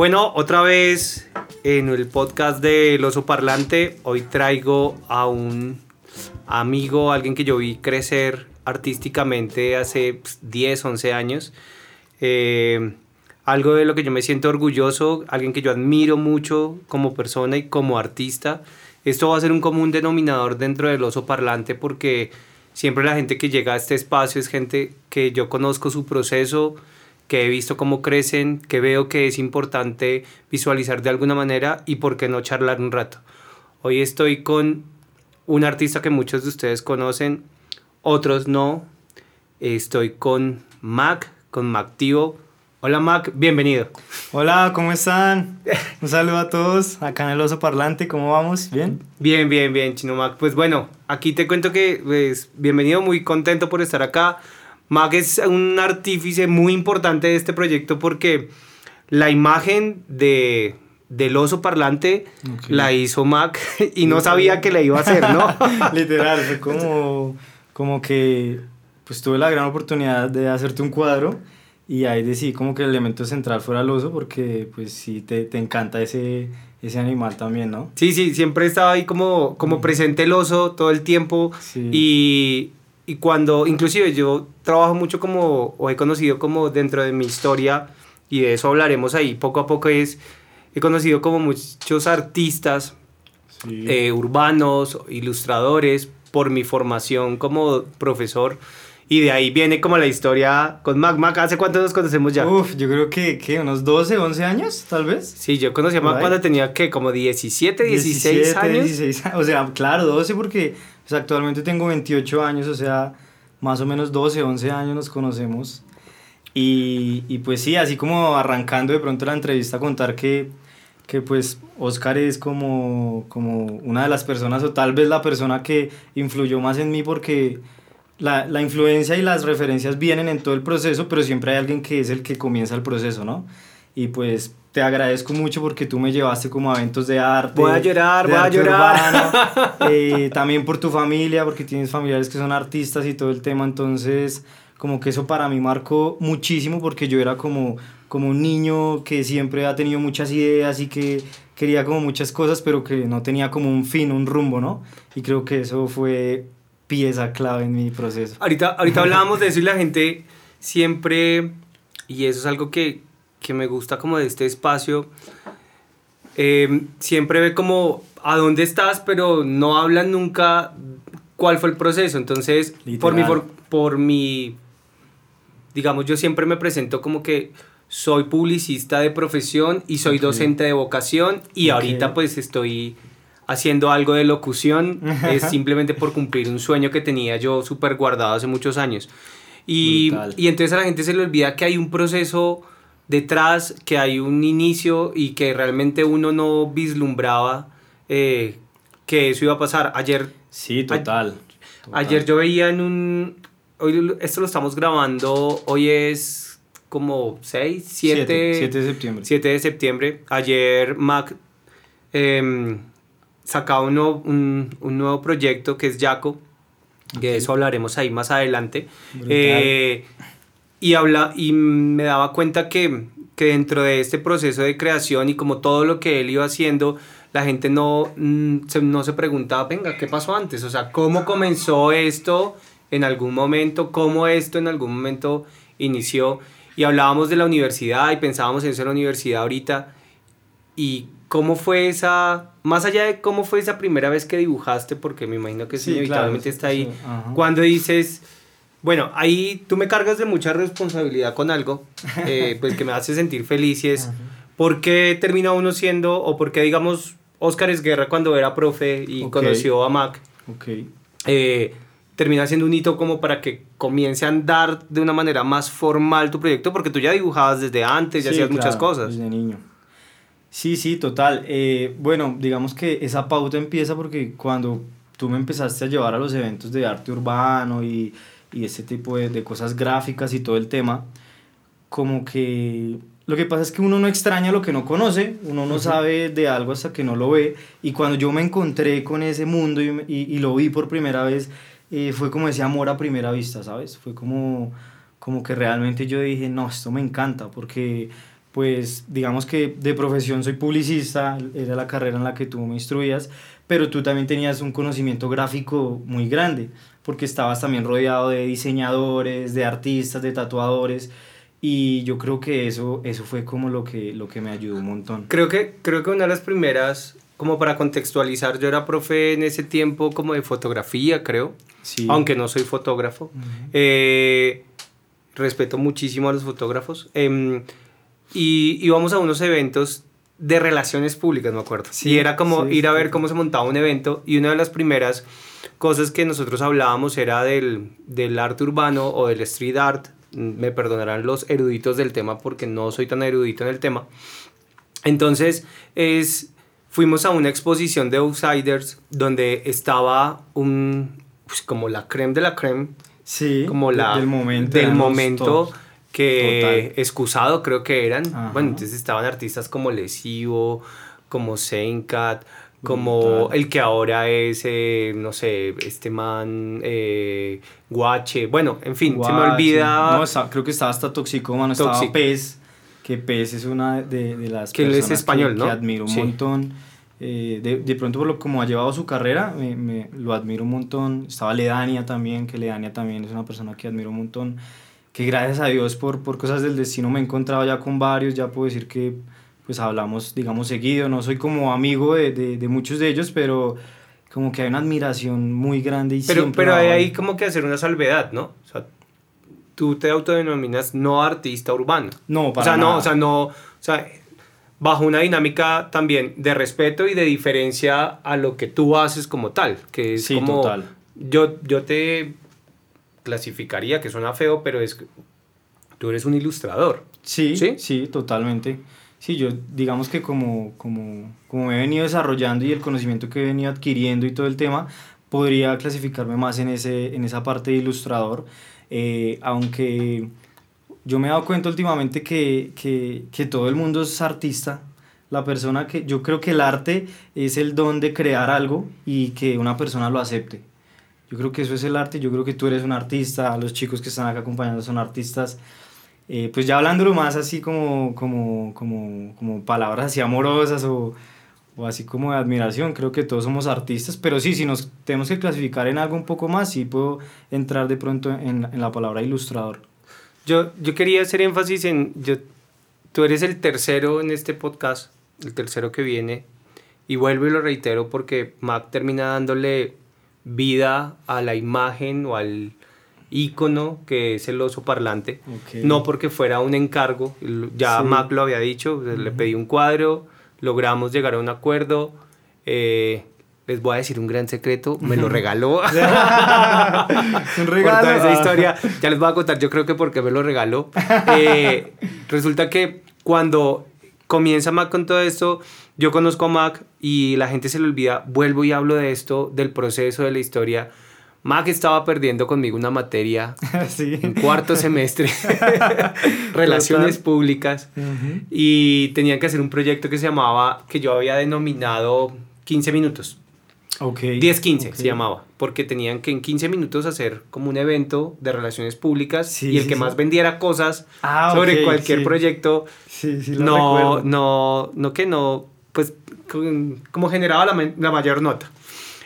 Bueno, otra vez en el podcast del oso parlante, hoy traigo a un amigo, alguien que yo vi crecer artísticamente hace 10, pues, 11 años. Eh, algo de lo que yo me siento orgulloso, alguien que yo admiro mucho como persona y como artista. Esto va a ser un común denominador dentro del oso parlante porque siempre la gente que llega a este espacio es gente que yo conozco su proceso, que he visto cómo crecen, que veo que es importante visualizar de alguna manera y por qué no charlar un rato. Hoy estoy con un artista que muchos de ustedes conocen, otros no. Estoy con Mac, con Mactivo. Hola Mac, bienvenido. Hola, ¿cómo están? Un saludo a todos acá en el Oso Parlante, ¿cómo vamos? ¿Bien? Bien, bien, bien, Chino Mac. Pues bueno, aquí te cuento que, pues, bienvenido, muy contento por estar acá. Mac es un artífice muy importante de este proyecto porque la imagen de, del oso parlante la hizo Mac y no sabía que la iba a hacer, ¿no? Literal, fue como, como que pues tuve la gran oportunidad de hacerte un cuadro y ahí decidí como que el elemento central fuera el oso porque pues sí te, te encanta ese, ese animal también, ¿no? Sí, sí, siempre estaba ahí como, como presente el oso todo el tiempo y y cuando, inclusive yo trabajo mucho como, o he conocido como dentro de mi historia, y de eso hablaremos ahí poco a poco, es, he conocido como muchos artistas eh, urbanos, ilustradores, por mi formación como profesor. Y de ahí viene como la historia con Mac. Mac, ¿hace cuánto nos conocemos ya? Uf, yo creo que, ¿qué? ¿Unos 12, 11 años, tal vez? Sí, yo conocí a Mac cuando tenía, ¿qué? Como 17, 16 17, años. 16, o sea, claro, 12 porque pues, actualmente tengo 28 años, o sea, más o menos 12, 11 años nos conocemos. Y, y pues sí, así como arrancando de pronto la entrevista, contar que, que pues Oscar es como, como una de las personas, o tal vez la persona que influyó más en mí porque la, la, influencia y las referencias vienen en todo el proceso, pero siempre hay alguien que es el que comienza el proceso, ¿no? Y pues te agradezco mucho porque tú me llevaste como a eventos de arte. Voy a llorar, voy a llorar. eh, también por tu familia, porque tienes familiares que son artistas y todo el tema, entonces como que eso para mí marcó muchísimo porque yo era como, como un niño que siempre ha tenido muchas ideas y que quería como muchas cosas, pero que no tenía como un fin, un rumbo, ¿no? Y creo que eso fue pieza clave en mi proceso. Ahorita, ahorita hablábamos de eso y la gente siempre, y eso es algo que, que me gusta como de este espacio, eh, siempre ve como a dónde estás, pero no hablan nunca cuál fue el proceso. Entonces, por mi, por, por mi, digamos, yo siempre me presento como que soy publicista de profesión y soy docente de vocación y ahorita pues estoy haciendo algo de locución, es simplemente por cumplir un sueño que tenía yo súper guardado hace muchos años. Y, y, entonces a la gente se le olvida que hay un proceso detrás, que hay un inicio y que realmente uno no vislumbraba eh, que eso iba a pasar. Ayer... Sí, total, Ayer yo veía en un... Hoy esto lo estamos grabando, hoy es como 6, 7, 7, de septiembre. 7 de septiembre. Ayer Mac eh, sacaba un, un, nuevo proyecto que es Jaco, que de eso hablaremos ahí más adelante. Eh, y, habla, y me daba cuenta que, que, dentro de este proceso de creación y como todo lo que él iba haciendo, la gente no, mm, se, no se preguntaba, venga, ¿qué pasó antes? O sea, ¿cómo comenzó esto en algún momento? ¿Cómo esto en algún momento inició? Y hablábamos de la universidad y pensábamos en eso en la universidad ahorita. Y cómo fue esa, más allá de cómo fue esa primera vez que dibujaste, porque me imagino que sí, inevitablemente está ahí, cuando dices bueno, ahí tú me cargas de mucha responsabilidad con algo, eh, pues que me hace sentir feliz y es, ¿por qué termina uno siendo, o por qué digamos, Oscar Esguerra cuando era profe y conoció a Mac, okay. eh, termina siendo un hito como para que comience a andar de una manera más formal tu proyecto, porque tú ya dibujabas desde antes, ya hacías muchas cosas. Desde niño. Sí, sí, total. Eh, bueno, digamos que esa pauta empieza porque cuando tú me empezaste a llevar a los eventos de arte urbano y y ese tipo de, de, cosas gráficas y todo el tema, como que lo que pasa es que uno no extraña lo que no conoce, uno no sabe de algo hasta que no lo ve, y cuando yo me encontré con ese mundo y, y, lo vi por primera vez, eh, fue como ese amor a primera vista, ¿sabes? Fue como, como que realmente yo dije, no, esto me encanta, porque pues digamos que de profesión soy publicista, era la carrera en la que tú me instruías, pero tú también tenías un conocimiento gráfico muy grande, porque estabas también rodeado de diseñadores, de artistas, de tatuadores, y yo creo que eso, eso fue como lo que, lo que me ayudó un montón. Creo que, creo que una de las primeras, como para contextualizar, yo era profe en ese tiempo como de fotografía, creo, sí. aunque no soy fotógrafo. Eh, respeto muchísimo a los fotógrafos. Eh, y íbamos a unos eventos de relaciones públicas, me acuerdo. Sí, y era como ir a ver cómo se montaba un evento y una de las primeras cosas que nosotros hablábamos era del, del arte urbano o del street art. Me perdonarán los eruditos del tema porque no soy tan erudito en el tema. Entonces, es, fuimos a una exposición de Outsiders donde estaba un, pues, como la creme de la creme. Sí, como la, del momento. Del momento que excusado creo que eran. Bueno, entonces estaban artistas como Lesivo, como Senkat, como el que ahora es, eh, no sé, este man, eh, Guache, bueno, en fin, se me olvida. No, creo que estaba hasta Toxicomano, estaba Pez, que Pez es una de, de las que personas es español, que, ¿no? que admiro un montón. Eh, de, de, pronto por lo como ha llevado su carrera, me, me, lo admiro un montón. Estaba Ledania también, que Ledania también es una persona que admiro un montón que gracias a Dios por, por cosas del destino me he encontrado ya con varios, ya puedo decir que pues hablamos, digamos, seguido, no soy como amigo de, de, de muchos de ellos, pero como que hay una admiración muy grande y pero, Pero hay ahí como que hacer una salvedad, ¿no? O sea, tú te autodenominas no artista urbano. No, para o sea, nada. no, o sea, no, o sea, bajo una dinámica también de respeto y de diferencia a lo que tú haces como tal, que es sí, como total. yo yo te clasificaría, que suena feo, pero es tú eres un ilustrador. Sí, sí, sí, totalmente. Sí, yo digamos que como, como, como me he venido desarrollando y el conocimiento que he venido adquiriendo y todo el tema, podría clasificarme más en, ese, en esa parte de ilustrador, eh, aunque yo me he dado cuenta últimamente que, que, que todo el mundo es artista, la persona que yo creo que el arte es el don de crear algo y que una persona lo acepte. Yo creo que eso es el arte, yo creo que tú eres un artista, los chicos que están acá acompañando son artistas. Eh, pues ya hablándolo más así como, como, como, como palabras así amorosas o, o así como de admiración, creo que todos somos artistas, pero sí, si nos tenemos que clasificar en algo un poco más, sí puedo entrar de pronto en, en la palabra ilustrador. Yo, yo quería hacer énfasis en, yo, tú eres el tercero en este podcast, el tercero que viene, y vuelvo y lo reitero porque Mac termina dándole vida a la imagen o al ícono que es el oso parlante. Okay. No porque fuera un encargo, ya Sí. Mac lo había dicho, le pedí un cuadro, logramos llegar a un acuerdo. eh, les voy a decir un gran secreto, me lo regaló. un Por regalo. toda esa historia, ya les voy a contar, yo creo que porque me lo regaló. Eh, resulta que cuando comienza Mac con todo esto, yo conozco a Mac y la gente se le olvida, vuelvo y hablo de esto, del proceso, de la historia. Mac estaba perdiendo conmigo una materia sí. en cuarto semestre, relaciones Total. públicas, Ujú. y tenían que hacer un proyecto que se llamaba, que yo había denominado 15 minutos. Ok. 10-15 ok. se llamaba, porque tenían que en 15 minutos hacer como un evento de relaciones públicas Sí, y el sí, que sí. más vendiera cosas Ah, sobre ok, cualquier proyecto, Sí, sí, lo no, recuerdo. no, no que no, pues con- como generaba la, la mayor nota.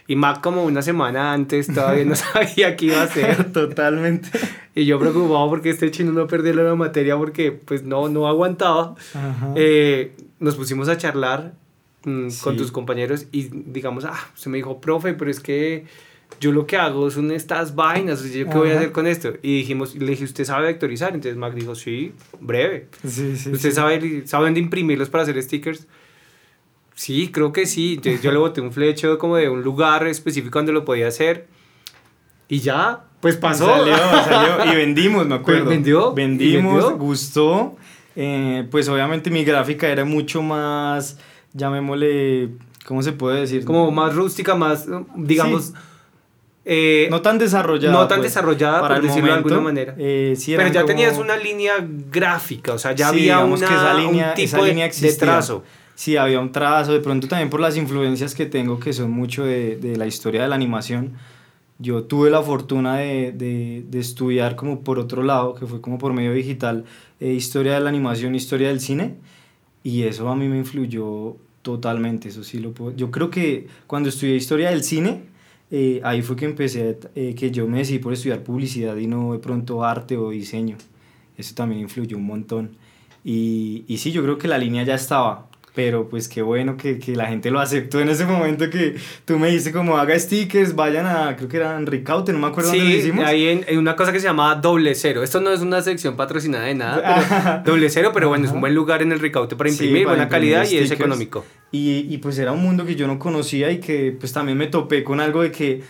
Y Mac como una semana antes todavía no sabía qué iba a hacer. Totalmente. Y yo preocupado porque este chino no perdiera la materia porque pues no, no aguantaba. Ajá. Eh, nos pusimos a charlar mm, con Sí. tus compañeros y digamos, ah, se me dijo, profe, pero es que yo lo que hago son estas vainas, ¿yo qué voy a Ajá. hacer con esto? Y dijimos, le dije, ¿usted sabe vectorizar? Entonces Mac dijo, sí, breve. Sí, sí. ¿Usted sí. sabe, sabe dónde imprimirlos para hacer stickers? Sí, creo que sí. Entonces yo le boté un flecho como de un lugar específico donde lo podía hacer. Y ya, pues pasó. Salió, salió. Y vendimos, me acuerdo. ¿Vendió? ¿Y Vendimos, vendió? gustó. Eh, pues obviamente mi gráfica era mucho más, llamémosle, ¿cómo se puede decir? Como más rústica, más, digamos... Sí. eh, no tan desarrollada. no tan pues, desarrollada, para por decirlo de alguna manera. Eh, sí pero ya como- tenías una línea gráfica, o sea, ya Sí, había una, que esa línea, un tipo esa de, línea de trazo. Sí, había un trazo, de pronto también por las influencias que tengo, que son mucho de, de la historia de la animación. yo tuve la fortuna de, de, de, estudiar como por otro lado, que fue como por medio digital, eh, historia de la animación, historia del cine, y eso a mí me influyó totalmente, eso sí lo puedo. Yo creo que cuando estudié historia del cine, eh, ahí fue que empecé, eh, que yo me decidí por estudiar publicidad y no de pronto arte o diseño. Eso también influyó un montón. Y, y sí, yo creo que la línea ya estaba, pero pues qué bueno que, que, la gente lo aceptó en ese momento que tú me dices como haga stickers, vayan a, creo que eran Ricaute, no me acuerdo sí, dónde lo hicimos. hay en, una cosa que se llama Doble Cero, esto no es una sección patrocinada de nada, pero Doble Cero, pero bueno, es un buen lugar en el Ricaute para imprimir, sí, para buena imprimir calidad stickers. y es económico. Y, y pues era un mundo que yo no conocía y que pues también me topé con algo de que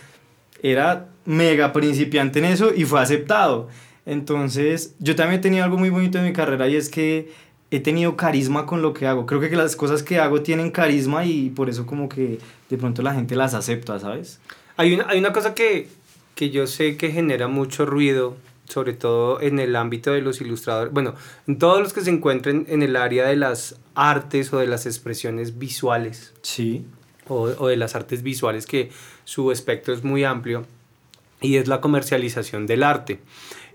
era mega principiante en eso y fue aceptado. Entonces, yo también tenía algo muy bonito en mi carrera y es que he tenido carisma con lo que hago. Creo que las cosas que hago tienen carisma y por eso como que de pronto la gente las acepta, ¿sabes? Hay una, hay una cosa que, que yo sé que genera mucho ruido, sobre todo en el ámbito de los ilustradores, bueno, en todos los que se encuentren en el área de las artes o de las expresiones visuales. Sí. O, o de las artes visuales que su espectro es muy amplio y es la comercialización del arte.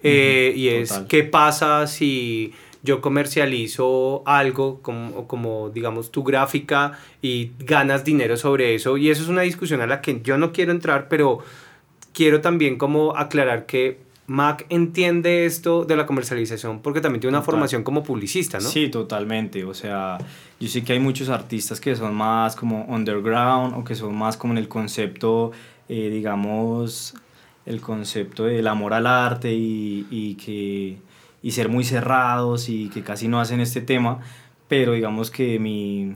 Eh, y es Total. qué pasa si yo comercializo algo como, como, digamos, tu gráfica y ganas dinero sobre eso. Y eso es una discusión a la que yo no quiero entrar, pero quiero también como aclarar que Mac entiende esto de la comercialización porque también tiene una Total. formación como publicista, ¿no? Sí, totalmente. O sea, yo sé que hay muchos artistas que son más como underground o que son más como en el concepto, eh, digamos, el concepto del amor al arte y, y que y ser muy cerrados y que casi no hacen este tema, pero digamos que mi,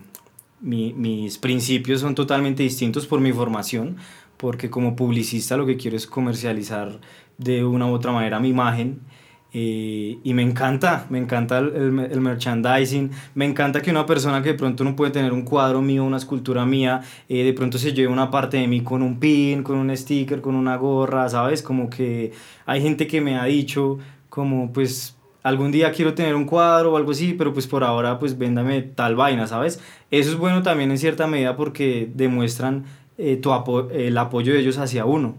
mi, mis principios son totalmente distintos por mi formación, porque como publicista lo que quiero es comercializar de una u otra manera mi imagen. Eh, y me encanta, me encanta el, el, el, merchandising, me encanta que una persona que de pronto no puede tener un cuadro mío, una escultura mía, eh, de pronto se lleve una parte de mí con un pin, con un sticker, con una gorra, ¿sabes? Como que hay gente que me ha dicho, como pues algún día quiero tener un cuadro o algo así, pero pues por ahora pues véndame tal vaina, ¿sabes? Eso es bueno también en cierta medida porque demuestran eh, tu apo el apoyo de ellos hacia uno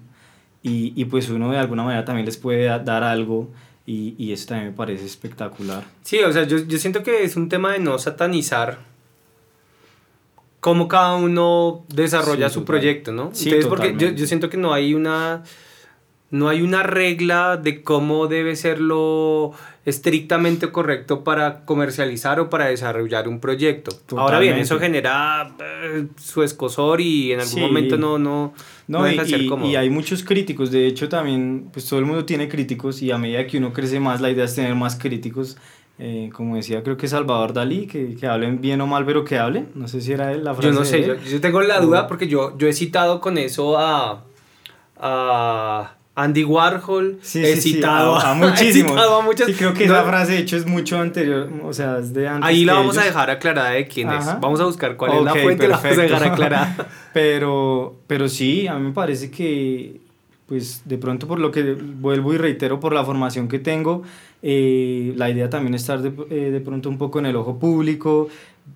y, y, pues uno de alguna manera también les puede dar algo y, y eso también me parece espectacular. Sí, o sea, yo, yo siento que es un tema de no satanizar cómo cada uno desarrolla sí, su total. proyecto, ¿no? Sí, Entonces, porque yo, yo siento que no hay una no hay una regla de cómo debe ser lo estrictamente correcto para comercializar o para desarrollar un proyecto. Totalmente. Ahora bien, eso genera eh, su escosor y en algún sí. momento no, no, no, no deja y, ser cómodo. Y hay muchos críticos, de hecho también, pues todo el mundo tiene críticos y a medida que uno crece más, la idea es tener más críticos. Eh, como decía, creo que Salvador Dalí, que, que hablen bien o mal, pero que hablen. No sé si era él la frase. Yo no sé, yo, yo, tengo la duda porque yo, yo he citado con eso a, a Andy Warhol, sí, he, sí, citado, sí, a, a, muchísimos. he citado a muchos. Sí, creo que no, esa frase de hecho es mucho anterior, o sea, es de antes. Ahí la vamos ellos. a dejar aclarada de quién Ajá. es. Vamos a buscar cuál okay, es la fuente, perfecto. la vamos a dejar aclarada. pero, pero sí, a mí me parece que, pues de pronto por lo que vuelvo y reitero, por la formación que tengo, eh, la idea también es estar de, eh, de pronto un poco en el ojo público.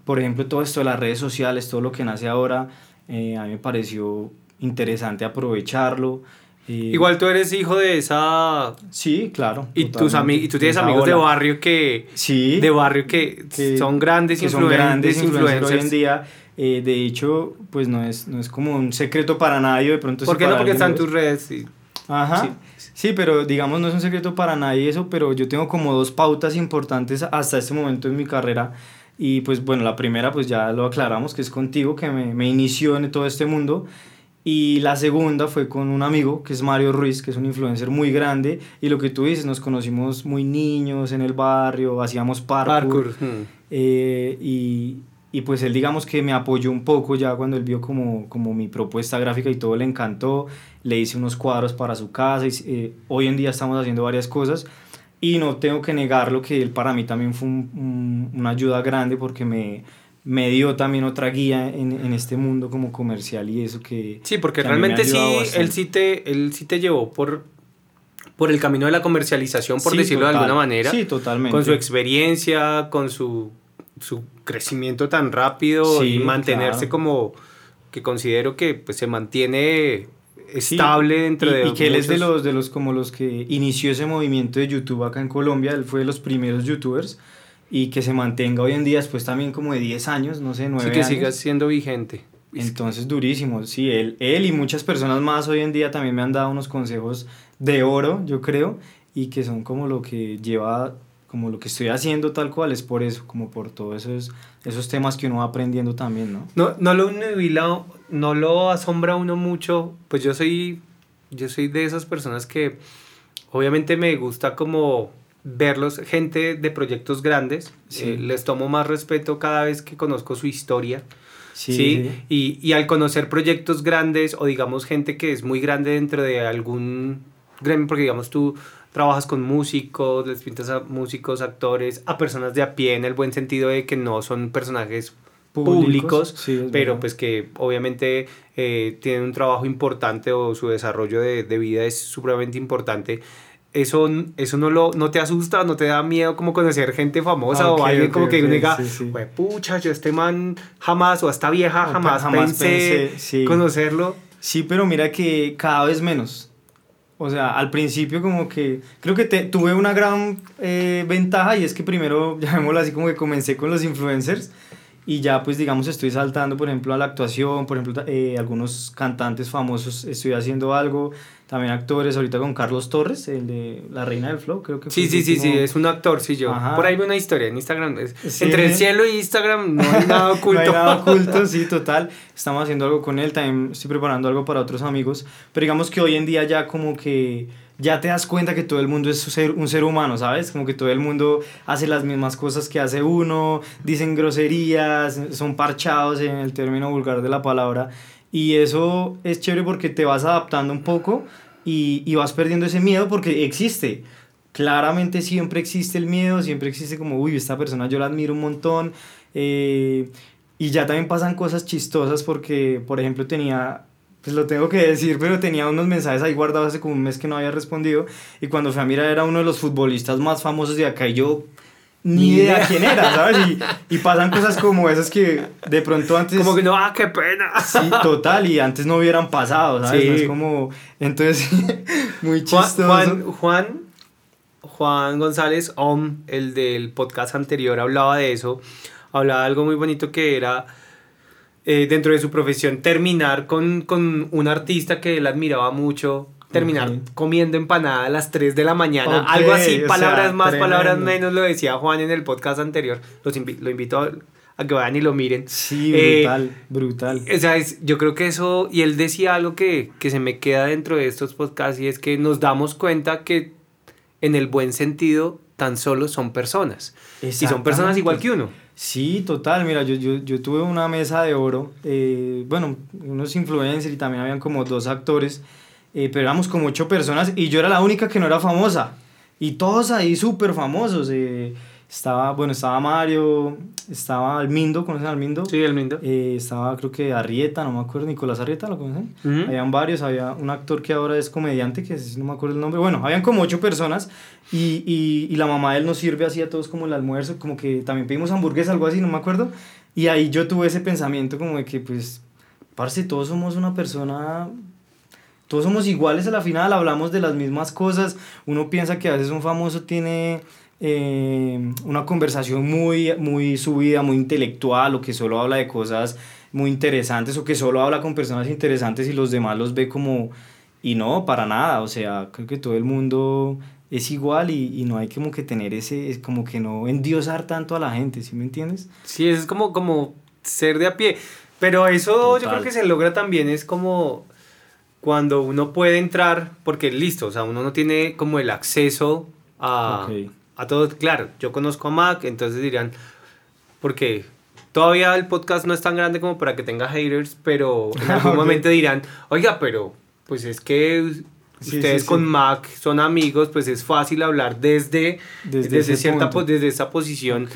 Por ejemplo, todo esto de las redes sociales, todo lo que nace ahora, eh, a mí me pareció interesante aprovecharlo. Y... Igual tú eres hijo de esa... Sí, claro. Y, tus y tú tienes amigos de barrio que... Sí. De barrio que, que son grandes que son grandes influencers hoy en día. Eh, de hecho, pues no es, no es como un secreto para nadie. De pronto ¿Por qué no? Porque están tus redes. Sí. Ajá. Sí. sí. pero digamos no es un secreto para nadie eso, pero yo tengo como dos pautas importantes hasta este momento en mi carrera. Y pues bueno, la primera pues ya lo aclaramos, que es contigo, que me, me inició en todo este mundo. Y la segunda fue con un amigo que es Mario Ruiz, que es un influencer muy grande. Y lo que tú dices, nos conocimos muy niños en el barrio, hacíamos parkour. parkour. Hmm. Eh, y, y, pues él digamos que me apoyó un poco ya cuando él vio como, como mi propuesta gráfica y todo le encantó. Le hice unos cuadros para su casa y eh, hoy en día estamos haciendo varias cosas. Y no tengo que negarlo que él para mí también fue un, un, una ayuda grande porque me me dio también otra guía en, en, este mundo como comercial y eso que... Sí, porque que realmente sí, él sí, te, él sí te llevó por, por el camino de la comercialización, por sí, decirlo total. de alguna manera. Sí, totalmente. Con su experiencia, con su, su crecimiento tan rápido sí, y mantenerse claro. como que considero que pues, se mantiene estable dentro y, de y que él es de los de los como los que inició ese movimiento de YouTube acá en Colombia él fue de los primeros youtubers y que se mantenga hoy en día después también como de 10 años no sé 9 sí que años. siga siendo vigente. Entonces durísimo. Sí él él y muchas personas más hoy en día también me han dado unos consejos de oro yo creo y que son como lo que lleva como lo que estoy haciendo tal cual es por eso como por todos esos esos temas que uno va aprendiendo también no no no lo nubila, no lo asombra uno mucho. Pues yo soy yo soy de esas personas que obviamente me gusta como verlos, gente de proyectos grandes, Sí. eh, les tomo más respeto cada vez que conozco su historia. Sí. Y, y al conocer proyectos grandes o digamos gente que es muy grande dentro de algún gremio, porque digamos tú trabajas con músicos, les pintas a músicos, actores, a personas de a pie en el buen sentido de que no son personajes Públicos, sí, pero verdad. pues que obviamente eh, tienen un trabajo importante o su desarrollo de, de vida es supremamente importante. Eso, eso no, lo, no te asusta, no te da miedo como conocer gente famosa Ok, o alguien ok, como que ok, uno diga, sí, sí. "Jue pucha, yo este man jamás o esta vieja jamás, jamás pensé, pensé, sí. conocerlo. Sí, pero mira que cada vez menos. O sea, al principio como que creo que te, tuve una gran eh, ventaja y es que primero, llamémoslo así, como que comencé con los influencers y ya pues digamos estoy saltando por ejemplo a la actuación, por ejemplo eh, algunos cantantes famosos estoy haciendo algo, también actores, ahorita con Carlos Torres, el de La Reina del Flow, creo que fue Sí, sí, sí, sí, es un actor, sí, yo. Ajá. Por ahí veo una historia en Instagram. Sí. Entre el cielo y Instagram no hay nada oculto. no hay nada oculto, sí, total. Estamos haciendo algo con él, también estoy preparando algo para otros amigos. Pero digamos que hoy en día ya como que ya te das cuenta que todo el mundo es un ser, humano, ¿sabes? Como que todo el mundo hace las mismas cosas que hace uno, dicen groserías, son parchados en el término vulgar de la palabra. Y eso es chévere porque te vas adaptando un poco y, y vas perdiendo ese miedo porque existe. Claramente siempre existe el miedo, siempre existe como, uy, esta persona yo la admiro un montón. eh, y ya también pasan cosas chistosas porque, por ejemplo, tenía, pues lo tengo que decir, pero tenía unos mensajes ahí guardados hace como un mes que no había respondido. Y cuando fui a mirar era uno de los futbolistas más famosos de acá y yo ni idea quién era, ¿sabes? Y, y pasan cosas como esas que de pronto antes... Como que no, ah, qué pena. Sí, total, y antes no hubieran pasado, ¿sabes? Sí. No es como... Entonces, muy chistoso. Juan, Juan, Juan González Om, el del podcast anterior, hablaba de eso. Hablaba de algo muy bonito que era eh, dentro de su profesión terminar con, con un artista que él admiraba mucho. Terminar comiendo empanada a las 3 de la mañana. Algo así, palabras sea, más, palabras menos, lo decía Juan en el podcast anterior. Los invi- lo invito a, a que vayan y lo miren. Sí, Eh, brutal, brutal. O sea, es- yo creo que eso, y él decía algo que, que se me queda dentro de estos podcasts, y es que nos damos cuenta que en el buen sentido tan solo son personas. Y son personas igual que uno. Sí, total. Mira, yo, yo, yo tuve una mesa de oro, eh, bueno, unos influencers y también habían como dos actores, eh, pero éramos como ocho personas y yo era la única que no era famosa. Y todos ahí súper famosos. eh, estaba, bueno, estaba Mario, estaba Almindo, ¿conocen a Almindo? Sí, el lindo. Eh, estaba creo que Arrieta, no me acuerdo, Nicolás Arrieta, ¿lo conocen? Ujú. Habían varios, había un actor que ahora es comediante, que no me acuerdo el nombre. Bueno, habían como ocho personas y, y, y la mamá de él nos sirve así a todos como el almuerzo, como que también pedimos hamburguesa, algo así, no me acuerdo. Y ahí yo tuve ese pensamiento como de que, pues, parce, todos somos una persona... Todos somos iguales a la final, hablamos de las mismas cosas. Uno piensa que a veces un famoso tiene eh, una conversación muy, muy subida, muy intelectual, o que solo habla de cosas muy interesantes, o que solo habla con personas interesantes y los demás los ve como... Y no, para nada, o sea, creo que todo el mundo es igual y, y no hay como que tener ese, es como que no endiosar tanto a la gente, ¿sí me entiendes? Sí, eso es como, como ser de a pie. Pero eso yo creo que se logra también, es como cuando uno puede entrar, porque listo, o sea, uno no tiene como el acceso a. a todo. Claro, yo conozco a Mac, entonces dirían, porque todavía el podcast no es tan grande como para que tenga haters, pero en algún momento dirán, oiga, pero pues es que ustedes sí, con sí. Mac son amigos, pues es fácil hablar desde, Desde cierta, po- desde esa posición.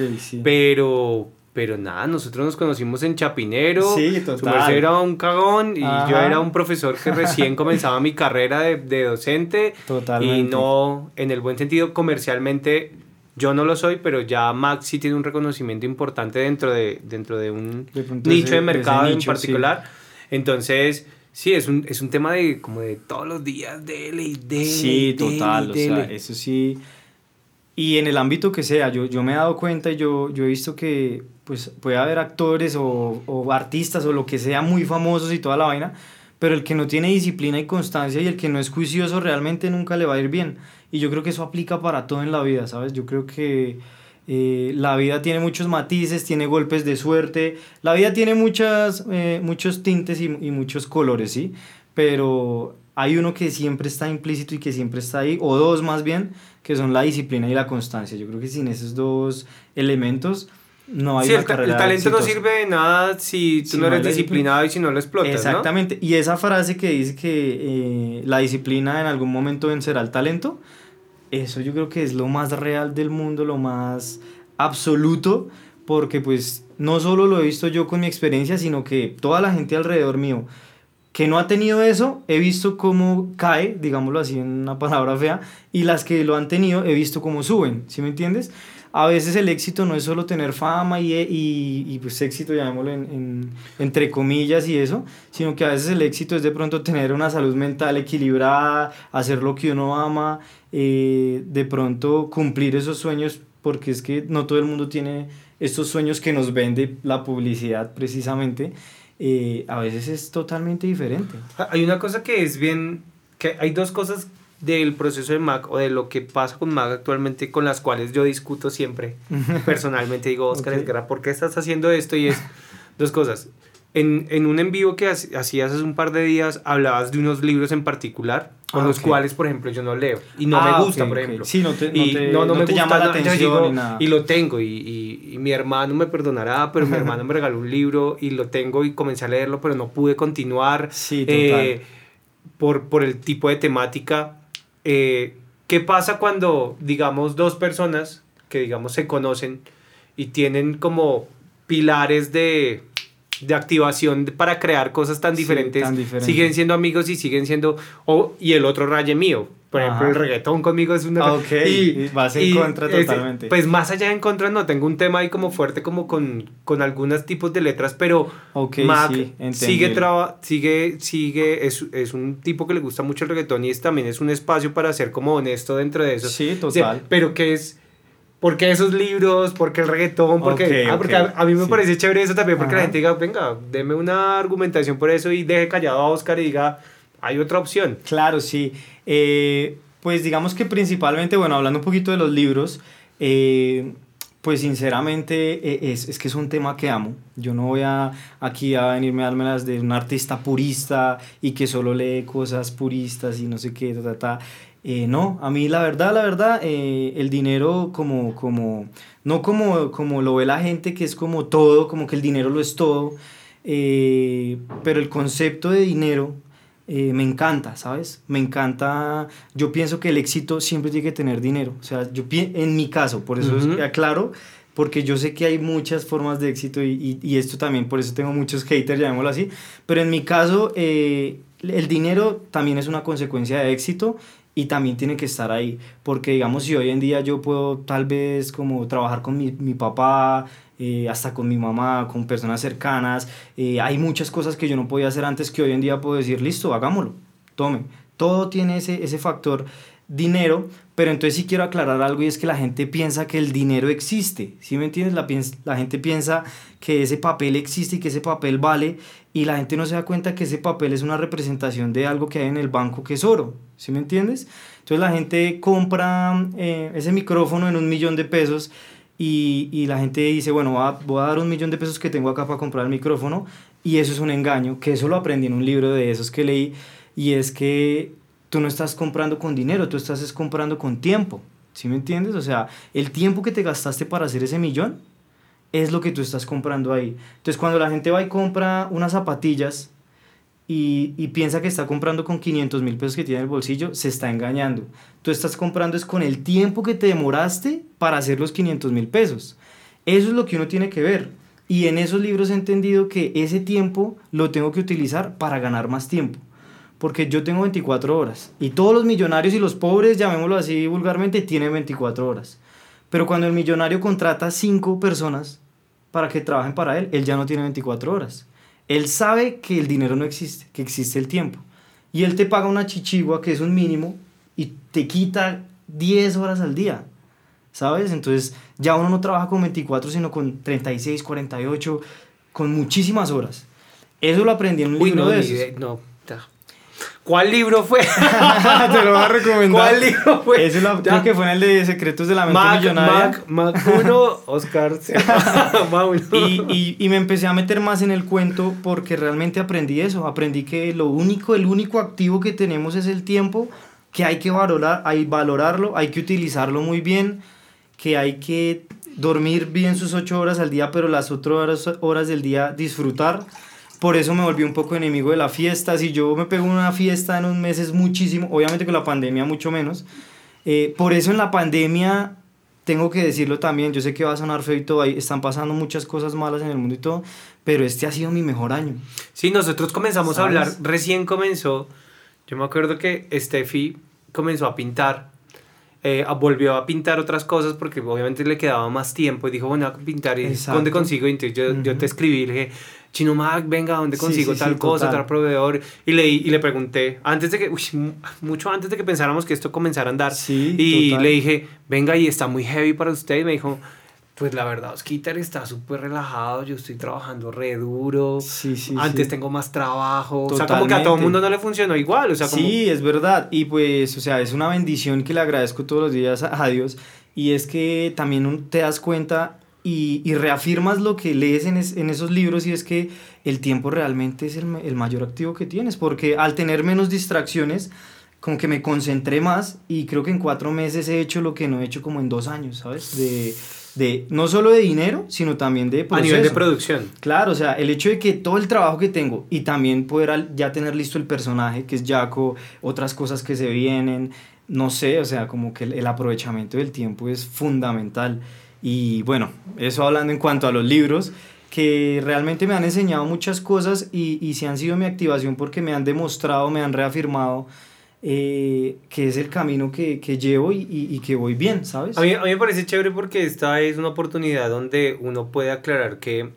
Pero, pero nada, nosotros nos conocimos en Chapinero. Sí, Su total. merced era un cagón y yo era un profesor que recién comenzaba mi carrera de, de docente. Totalmente. Y no, en el buen sentido, comercialmente, yo no lo soy, pero ya Max sí tiene un reconocimiento importante dentro de, dentro de un De nicho ese- de mercado en sí. particular. Entonces, Sí, es un, es un tema de como de todos los días, dele y dele. Sí, total, o sea, eso sí. Y en el ámbito que sea, yo, yo me he dado cuenta y yo, yo he visto que pues puede haber actores o, o artistas o lo que sea muy famosos y toda la vaina, pero el que no tiene disciplina y constancia y el que no es juicioso realmente nunca le va a ir bien. Y yo creo que eso aplica para todo en la vida, ¿sabes? Yo creo que eh, la vida tiene muchos matices, tiene golpes de suerte, la vida tiene muchas, eh, muchos tintes y, y, muchos colores, ¿sí? Pero hay uno que siempre está implícito y que siempre está ahí, o dos más bien, que son la disciplina y la constancia. Yo creo que sin esos dos elementos no hay sí, el, el, talento no sirve de nada si tú si no eres disciplinado y si no lo explotas. Exactamente. ¿no? Y esa frase que dice que eh, la disciplina en algún momento vencerá el talento, eso yo creo que es lo más real del mundo, lo más absoluto, porque pues no solo lo he visto yo con mi experiencia, sino que toda la gente alrededor mío que no ha tenido eso, he visto cómo cae, digámoslo así en una palabra fea, y las que lo han tenido, he visto cómo suben, ¿sí me entiendes? A veces el éxito no es solo tener fama y, y, y pues éxito, llamémoslo en, en, entre comillas y eso, sino que a veces el éxito es de pronto tener una salud mental equilibrada, hacer lo que uno ama, eh, de pronto cumplir esos sueños, porque es que no todo el mundo tiene estos sueños que nos vende la publicidad precisamente. Eh, a veces es totalmente diferente. Hay una cosa que es bien, que hay dos cosas del proceso de Mac o de lo que pasa con Mac actualmente con las cuales yo discuto siempre personalmente. Digo, Oscar okay. Esguerra, ¿por qué estás haciendo esto? Y es dos cosas. En, en un en vivo que hacías hace un par de días, hablabas de unos libros en particular con ah, los okay. cuales, por ejemplo, yo no leo y no ah, me gusta, okay, por ejemplo. Sí, no te, no y te, no, no, no me te gusta, llama la atención ni nada. y lo tengo y, y, y, mi hermano me perdonará, pero mi hermano me regaló un libro y lo tengo y comencé a leerlo, pero no pude continuar sí, total. eh, por, por el tipo de temática. Eh, ¿Qué pasa cuando, digamos, dos personas que, digamos, se conocen y tienen como pilares de de activación para crear cosas tan diferentes, sí, tan diferentes. siguen siendo amigos y siguen siendo oh, y el otro raye mío. Por Ajá. ejemplo el reggaetón conmigo es una okay. y, y vas en y contra totalmente. pues más allá de en contra no tengo un tema ahí como fuerte como con, con algunos tipos de letras pero okay, Mac sí, sigue traba, sigue sigue es, es un tipo que le gusta mucho el reggaetón y es, también es un espacio para ser como honesto dentro de eso. Sí total. pero que es ¿Por qué esos libros? ¿Por qué el reggaetón? Porque, okay, ah, porque okay. a, a, mí me sí. parece chévere eso también, porque Ajá. la gente diga, venga, deme una argumentación por eso y deje callado a Oscar y diga, hay otra opción. Claro, sí. Eh, pues digamos que principalmente, bueno, hablando un poquito de los libros, eh, pues sinceramente eh, es, es, que es un tema que amo. Yo no voy a aquí a venirme a darme las de un artista purista y que solo lee cosas puristas y no sé qué, ta, ta, ta. Eh, no, a mí la verdad, la verdad, eh, el dinero como, como, no como, como lo ve la gente, que es como todo, como que el dinero lo es todo, eh, pero el concepto de dinero me encanta, ¿sabes? Me encanta, yo pienso que el éxito siempre tiene que tener dinero, o sea, yo en mi caso, por eso uh -huh. aclaro, porque yo sé que hay muchas formas de éxito y, y, y, esto también, por eso tengo muchos haters, llamémoslo así, pero en mi caso, el dinero también es una consecuencia de éxito y también tiene que estar ahí, porque digamos si hoy en día yo puedo tal vez como trabajar con mi, mi papá, eh, hasta con mi mamá, con personas cercanas, eh, hay muchas cosas que yo no podía hacer antes que hoy en día puedo decir, listo, hagámoslo, tome, todo tiene ese, ese factor dinero, pero entonces sí quiero aclarar algo y es que la gente piensa que el dinero existe, ¿sí me entiendes? La, la gente piensa que ese papel existe y que ese papel vale y la gente no se da cuenta que ese papel es una representación de algo que hay en el banco que es oro, ¿sí me entiendes? Entonces la gente compra eh, ese micrófono en un millón de pesos y, y la gente dice, bueno, voy a, voy a dar un millón de pesos que tengo acá para comprar el micrófono y eso es un engaño, que eso lo aprendí en un libro de esos que leí y es que tú no estás comprando con dinero, tú estás es comprando con tiempo, ¿sí me entiendes? O sea, el tiempo que te gastaste para hacer ese millón es lo que tú estás comprando ahí. Entonces, cuando la gente va y compra unas zapatillas y, y piensa que está comprando con 500 mil pesos que tiene en el bolsillo, se está engañando. Tú estás comprando es con el tiempo que te demoraste para hacer los 500 mil pesos. Eso es lo que uno tiene que ver. Y en esos libros he entendido que ese tiempo lo tengo que utilizar para ganar más tiempo porque yo tengo 24 horas y todos los millonarios y los pobres, llamémoslo así vulgarmente, tienen 24 horas. Pero cuando el millonario contrata 5 personas para que trabajen para él, él ya no tiene 24 horas. Él sabe que el dinero no existe, que existe el tiempo. Y él te paga una chichigua, que es un mínimo, y te quita 10 horas al día. ¿Sabes? Entonces ya uno no trabaja con 24, sino con 36, 48, con muchísimas horas. Eso lo aprendí en un libro no, de esos. no, ¿Cuál libro fue? Te lo voy a recomendar. ¿Cuál libro fue? Ese lo, creo que fue en el de Secretos de la Mente Mac, Millonaria. Mac, Mac 1, Oscar. y, y, y me empecé a meter más en el cuento porque realmente aprendí eso. Aprendí que lo único, el único activo que tenemos es el tiempo, que hay que valorar, hay valorarlo, hay que utilizarlo muy bien, que hay que dormir bien sus ocho horas al día, pero las otras horas, horas del día disfrutar por eso me volví un poco enemigo de la fiesta. Si yo me pego una fiesta en un mes es muchísimo, obviamente con la pandemia mucho menos. Eh, por eso en la pandemia, tengo que decirlo también, yo sé que va a sonar feo y todo, ahí están pasando muchas cosas malas en el mundo y todo, pero este ha sido mi mejor año. Sí, nosotros comenzamos a hablar, recién comenzó, yo me acuerdo que Steffi comenzó a pintar eh, volvió a pintar otras cosas porque obviamente le quedaba más tiempo y dijo, bueno, a pintar y ¿dónde consigo? Entonces yo, yo te escribí y le dije, Chino Mac, venga, ¿dónde consigo tal cosa, tal proveedor? Y le, y le pregunté, antes de que, uy, mucho antes de que pensáramos que esto comenzara a andar, y le dije, venga, y está muy heavy para usted, y me dijo, pues la verdad, Skitter está súper relajado, yo estoy trabajando re duro, sí, sí, antes tengo más trabajo, o sea, como que a todo el mundo no le funcionó igual, o sea, como... Sí, es verdad, y pues, o sea, es una bendición que le agradezco todos los días a Dios, y es que también te das cuenta y, y, reafirmas lo que lees en, en, esos libros y es que el tiempo realmente es el, el, mayor activo que tienes, porque al tener menos distracciones, como que me concentré más y creo que en cuatro meses he hecho lo que no he hecho como en dos años, ¿sabes? De, de no solo de dinero, sino también de proceso. A nivel de producción. Claro, o sea, el hecho de que todo el trabajo que tengo y también poder ya tener listo el personaje, que es Jaco, otras cosas que se vienen, no sé, o sea, como que el, el aprovechamiento del tiempo es fundamental. Y bueno, eso hablando en cuanto a los libros, que realmente me han enseñado muchas cosas y, y han sido mi activación porque me han demostrado, me han reafirmado eh, que es el camino que, que llevo y, y, que voy bien, ¿sabes? A mí, a mí me parece chévere porque esta es una oportunidad donde uno puede aclarar que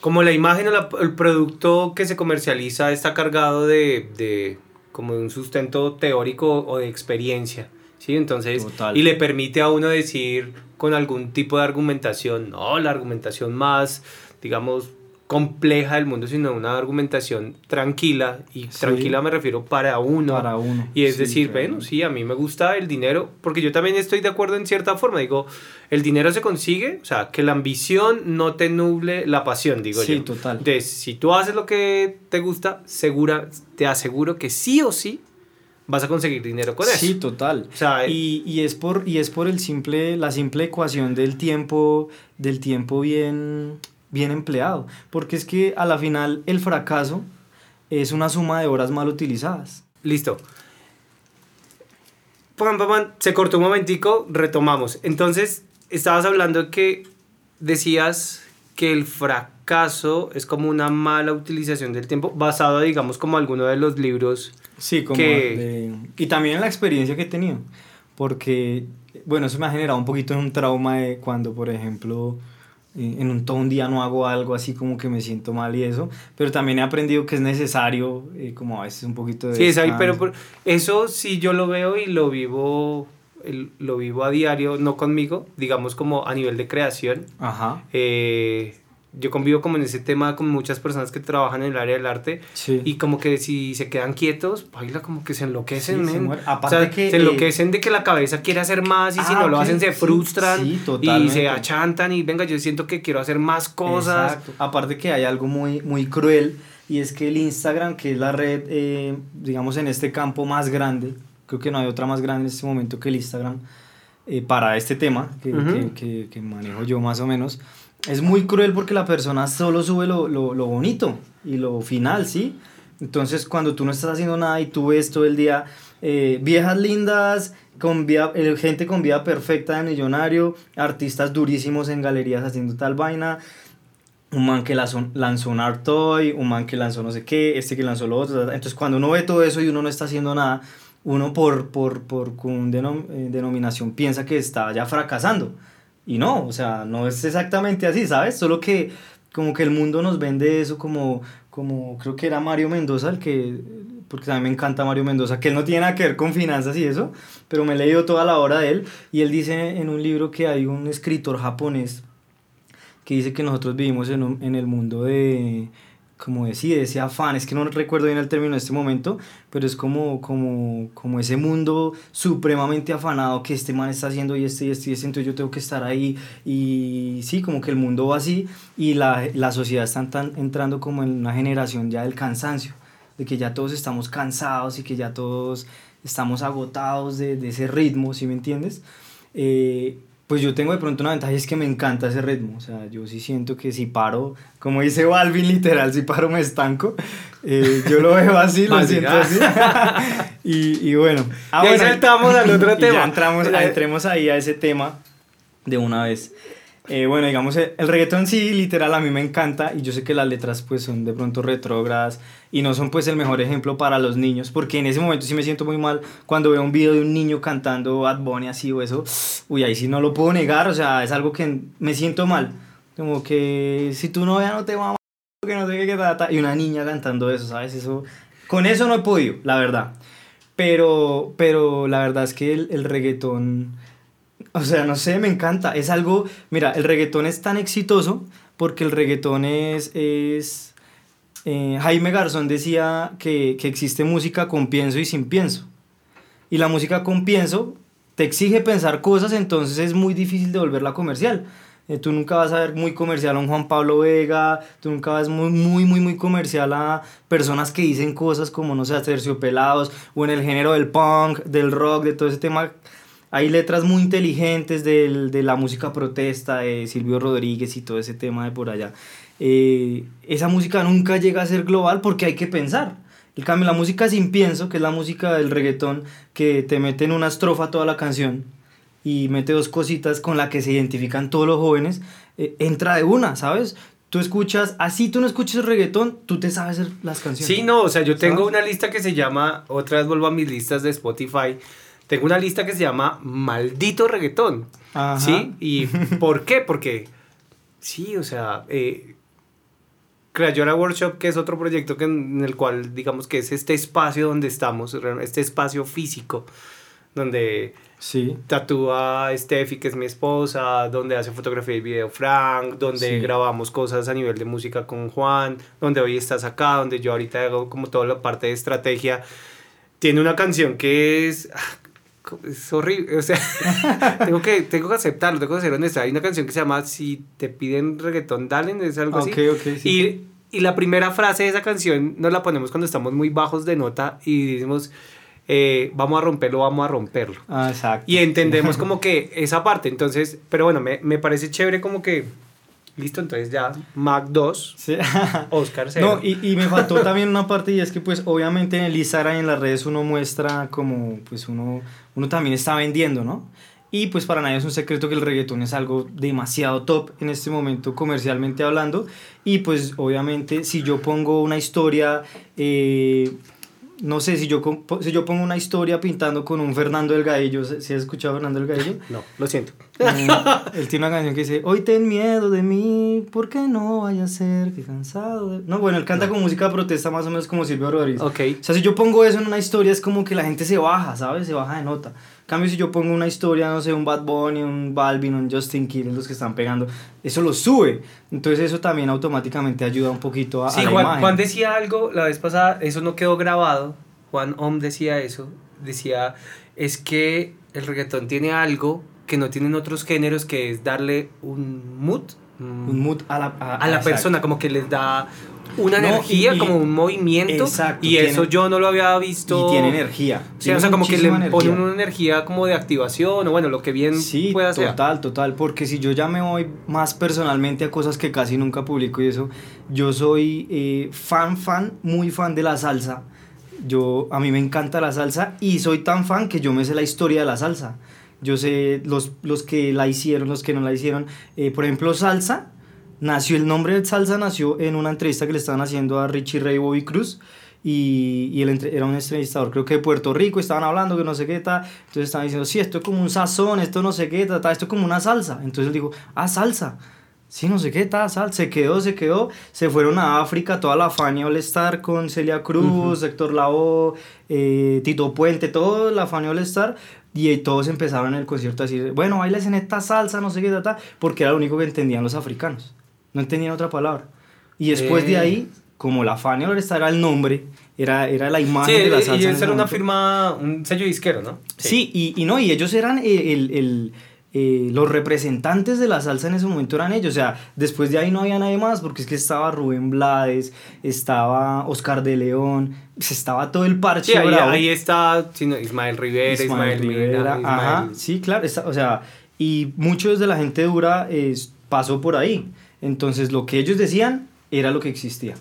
como la imagen o el producto que se comercializa está cargado de, de como de un sustento teórico o de experiencia. ¿Sí? Entonces, y le permite a uno decir con algún tipo de argumentación, no la argumentación más, digamos, compleja del mundo, sino una argumentación tranquila, y tranquila me refiero para uno. Para uno. Y es decir, bueno, sí, a mí me gusta el dinero, porque yo también estoy de acuerdo en cierta forma, digo, el dinero se consigue, o sea, que la ambición no te nuble la pasión, digo yo. Sí, total. Entonces, si tú haces lo que te gusta, segura, te aseguro que sí o sí vas a conseguir dinero con eso. Sí, total. O sea, y, y, es por, y es por el simple, la simple ecuación del tiempo, del tiempo bien, bien empleado. Porque es que a la final el fracaso es una suma de horas mal utilizadas. Listo. Se cortó un momentico, retomamos. Entonces, estabas hablando que decías que el fracaso es como una mala utilización del tiempo, basado, digamos, como alguno de los libros Sí, como y también la experiencia que he tenido, porque, bueno, eso me ha generado un poquito un trauma de cuando, por ejemplo, en un, todo un día no hago algo así como que me siento mal y eso, pero también he aprendido que es necesario, eh, como a veces un poquito de... Sí, es ahí, pero eso sí yo lo veo y lo vivo, lo vivo a diario, no conmigo, digamos como a nivel de creación. Ajá. Eh, yo convivo como en ese tema con muchas personas que trabajan en el área del arte y como que si se quedan quietos, baila como que se enloquecen, Aparte que, se enloquecen de que la cabeza quiere hacer más y si ah, no lo hacen se frustran y se achantan y venga, yo siento que quiero hacer más cosas. Aparte que hay algo muy, muy cruel y es que el Instagram, que es la red, eh, digamos, en este campo más grande, creo que no hay otra más grande en este momento que el Instagram, eh, para este tema que, que, que manejo yo más o menos, es muy cruel porque la persona solo sube lo, lo, lo, bonito y lo final, ¿sí? Entonces, cuando tú no estás haciendo nada y tú ves todo el día eh, viejas lindas, con vida, eh, gente con vida perfecta de millonario, artistas durísimos en galerías haciendo tal vaina, un man que lanzó, un art toy, un man que lanzó no sé qué, este que lanzó lo otro. Entonces, cuando uno ve todo eso y uno no está haciendo nada, uno por, por, por con eh, denominación piensa que está ya fracasando. Y no, o sea, no es exactamente así, ¿sabes? Solo que como que el mundo nos vende eso como, como creo que era Mario Mendoza el que, porque mí me encanta Mario Mendoza, que él no tiene nada que ver con finanzas y eso, pero me he leído toda la obra de él y él dice en un libro que hay un escritor japonés que dice que nosotros vivimos en, un, en el mundo de como decía, ese afán, es que no recuerdo bien el término en este momento, pero es como, como, como ese mundo supremamente afanado que este man está haciendo y este y este y este, entonces yo tengo que estar ahí y sí, como que el mundo va así y la, la sociedad está tan, entrando como en una generación ya del cansancio, de que ya todos estamos cansados y que ya todos estamos agotados de, de ese ritmo, ¿sí me entiendes? Eh, pues yo tengo de pronto una ventaja y es que me encanta ese ritmo. O sea, yo sí siento que si paro, como dice Balvin, literal, si paro me estanco. Eh, yo lo veo así, lo siento así. y, y, bueno. Ah, y ahí saltamos al otro tema. Ya entramos, entremos ahí a ese tema de una vez. Eh, bueno, digamos, el, reggaetón sí, literal, a mí me encanta y yo sé que las letras pues son de pronto retrógradas y no son pues el mejor ejemplo para los niños porque en ese momento sí me siento muy mal cuando veo un video de un niño cantando Bad Bunny así o eso, uy, ahí sí no lo puedo negar, o sea, es algo que me siento mal, como que si tú no ya no te va que no sé qué, qué trata, y una niña cantando eso, ¿sabes? Eso, con eso no he podido, la verdad, pero, pero la verdad es que el, el reggaetón o sea, no sé, me encanta. Es algo, mira, el reggaetón es tan exitoso porque el reggaetón es... es eh, Jaime Garzón decía que, que existe música con pienso y sin pienso. Y la música con pienso te exige pensar cosas, entonces es muy difícil de volverla comercial. Eh, tú nunca vas a ver muy comercial a un Juan Pablo Vega, tú nunca vas muy, muy, muy, muy comercial a personas que dicen cosas como, no sé, terciopelados, o en el género del punk, del rock, de todo ese tema hay letras muy inteligentes del, de la música protesta de Silvio Rodríguez y todo ese tema de por allá. Eh, esa música nunca llega a ser global porque hay que pensar. El cambio, la música sin pienso, que es la música del reggaetón, que te mete en una estrofa toda la canción y mete dos cositas con las que se identifican todos los jóvenes, eh, entra de una, ¿sabes? Tú escuchas, así tú no escuches reggaetón, tú te sabes las canciones. Sí, no, o sea, yo tengo una lista que se llama, otra vez vuelvo a mis listas de Spotify, tengo una lista que se llama Maldito Reggaetón. ¿Sí? ¿Y por qué? Porque, sí, o sea, eh, Crayora Workshop, que es otro proyecto que, en el cual, digamos que es este espacio donde estamos, este espacio físico, donde sí. tatúa Steffi, que es mi esposa, donde hace fotografía y video Frank, donde grabamos cosas a nivel de música con Juan, donde hoy estás acá, donde yo ahorita hago como toda la parte de estrategia. Tiene una canción que es, ah, es horrible, o sea, tengo, que, tengo que aceptarlo, tengo que ser honesta. Hay una canción que se llama Si te piden reggaetón, dale, es algo así. y, y, la primera frase de esa canción nos la ponemos cuando estamos muy bajos de nota y decimos, eh, vamos a romperlo, vamos a romperlo. Ah, exacto. Y entendemos como que esa parte, entonces, pero bueno, me, me parece chévere como que Listo, entonces ya Mac 2, sí. Oscar 0. No, y, y, me faltó también una parte y es que pues obviamente en el Instagram y en las redes uno muestra como pues uno, uno también está vendiendo, ¿no? Y pues para nadie es un secreto que el reggaetón es algo demasiado top en este momento comercialmente hablando. Y pues obviamente si yo pongo una historia eh, no sé, si yo, si yo pongo una historia pintando con un Fernando Delgadillo, ¿si has escuchado Fernando Delgadillo? No, lo siento. Eh, él tiene una canción que dice, hoy ten miedo de mí, porque no vaya a ser que cansado de... No, bueno, él canta con música de protesta más o menos como Silvio Rodríguez. Ok. O sea, si yo pongo eso en una historia es como que la gente se baja, ¿sabes? Se baja de nota. En cambio, si yo pongo una historia, no sé, un Bad Bunny, un Balvin, un Justin King, los que están pegando, eso lo sube. Entonces eso también automáticamente ayuda un poquito a, sí, Juan, Juan decía algo la vez pasada, eso no quedó grabado. Juan Om decía eso. Decía, es que el reggaetón tiene algo que no tienen otros géneros, que es darle un mood. Un mood a la, a, la persona, como que les da una energía, como un movimiento. Exacto, y eso yo no lo había visto. Y tiene energía. Sí, o sea, como que le pone una energía como de activación, o bueno, lo que bien sí, pueda ser. Total, total, porque si yo ya me voy más personalmente a cosas que casi nunca publico y eso, yo soy eh, fan, fan, muy fan de la salsa. Yo, a mí me encanta la salsa y soy tan fan que yo me sé la historia de la salsa. Yo sé los, los que la hicieron, los que no la hicieron. Eh, por ejemplo, salsa nació, el nombre de salsa nació en una entrevista que le estaban haciendo a Richie Ray Bobby Cruz y, y él era un entrevistador, creo que de Puerto Rico, estaban hablando que no sé qué tal, entonces estaban diciendo, sí, esto es como un sazón, esto no sé qué tal, esto es como una salsa, entonces él dijo, ah, salsa, Sí, no sé qué, tal, sal, se quedó, se quedó. Se fueron a África, toda la Fania All Star con Celia Cruz, Héctor Lavoe, eh, Tito Puente, todo la Fania All Star. Y todos empezaron en el concierto a decir, bueno, bailes en esta salsa, no sé qué, tal, porque era lo único que entendían los africanos. No entendían otra palabra. Y después de ahí, como la Fania Star era el nombre, era, era la imagen de la salsa. Y eso era una firma, un sello disquero, ¿no? Sí, y, y, no, y ellos eran el, el eh, los representantes de la salsa en ese momento eran ellos. O sea, después de ahí no había nadie más, porque es que estaba Rubén Blades, estaba Oscar de León, pues, estaba todo el parche. Sí, ahí, está Ismael Rivera, Ismael, Rivera. Ajá, sí, claro. o sea, y muchos de la gente dura pasó por ahí. Entonces, lo que ellos decían era lo que existía.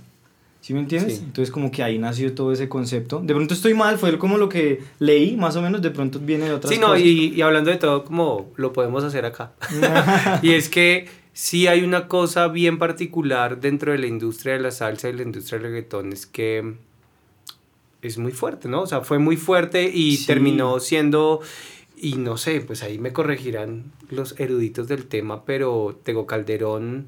¿Sí me entiendes? Entonces como que ahí nació todo ese concepto. De pronto estoy mal, fue como lo que leí, más o menos, de pronto viene de otras sí, no, Y, y hablando de todo, como lo podemos hacer acá. y es que sí hay una cosa bien particular dentro de la industria de la salsa y la industria del reggaetón, es que es muy fuerte, ¿no? O sea, fue muy fuerte y terminó siendo... Y no sé, pues ahí me corregirán los eruditos del tema, pero Tego Calderón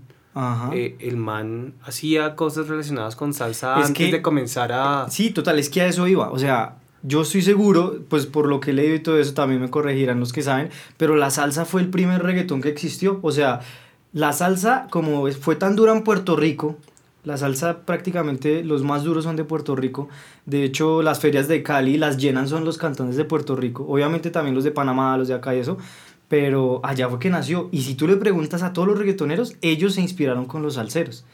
eh, el man hacía cosas relacionadas con salsa antes de comenzar a... Sí, total, es que a eso iba. O sea, yo estoy seguro, pues por lo que he leído y todo eso, también me corregirán los que saben, pero la salsa fue el primer reggaetón que existió. O sea, la salsa, como fue tan dura en Puerto Rico, la salsa prácticamente los más duros son de Puerto Rico. De hecho, las ferias de Cali las llenan son los cantones de Puerto Rico. Obviamente también los de Panamá, los de acá y eso pero allá fue que nació. Y si tú le preguntas a todos los reggaetoneros, ellos se inspiraron con los salseros.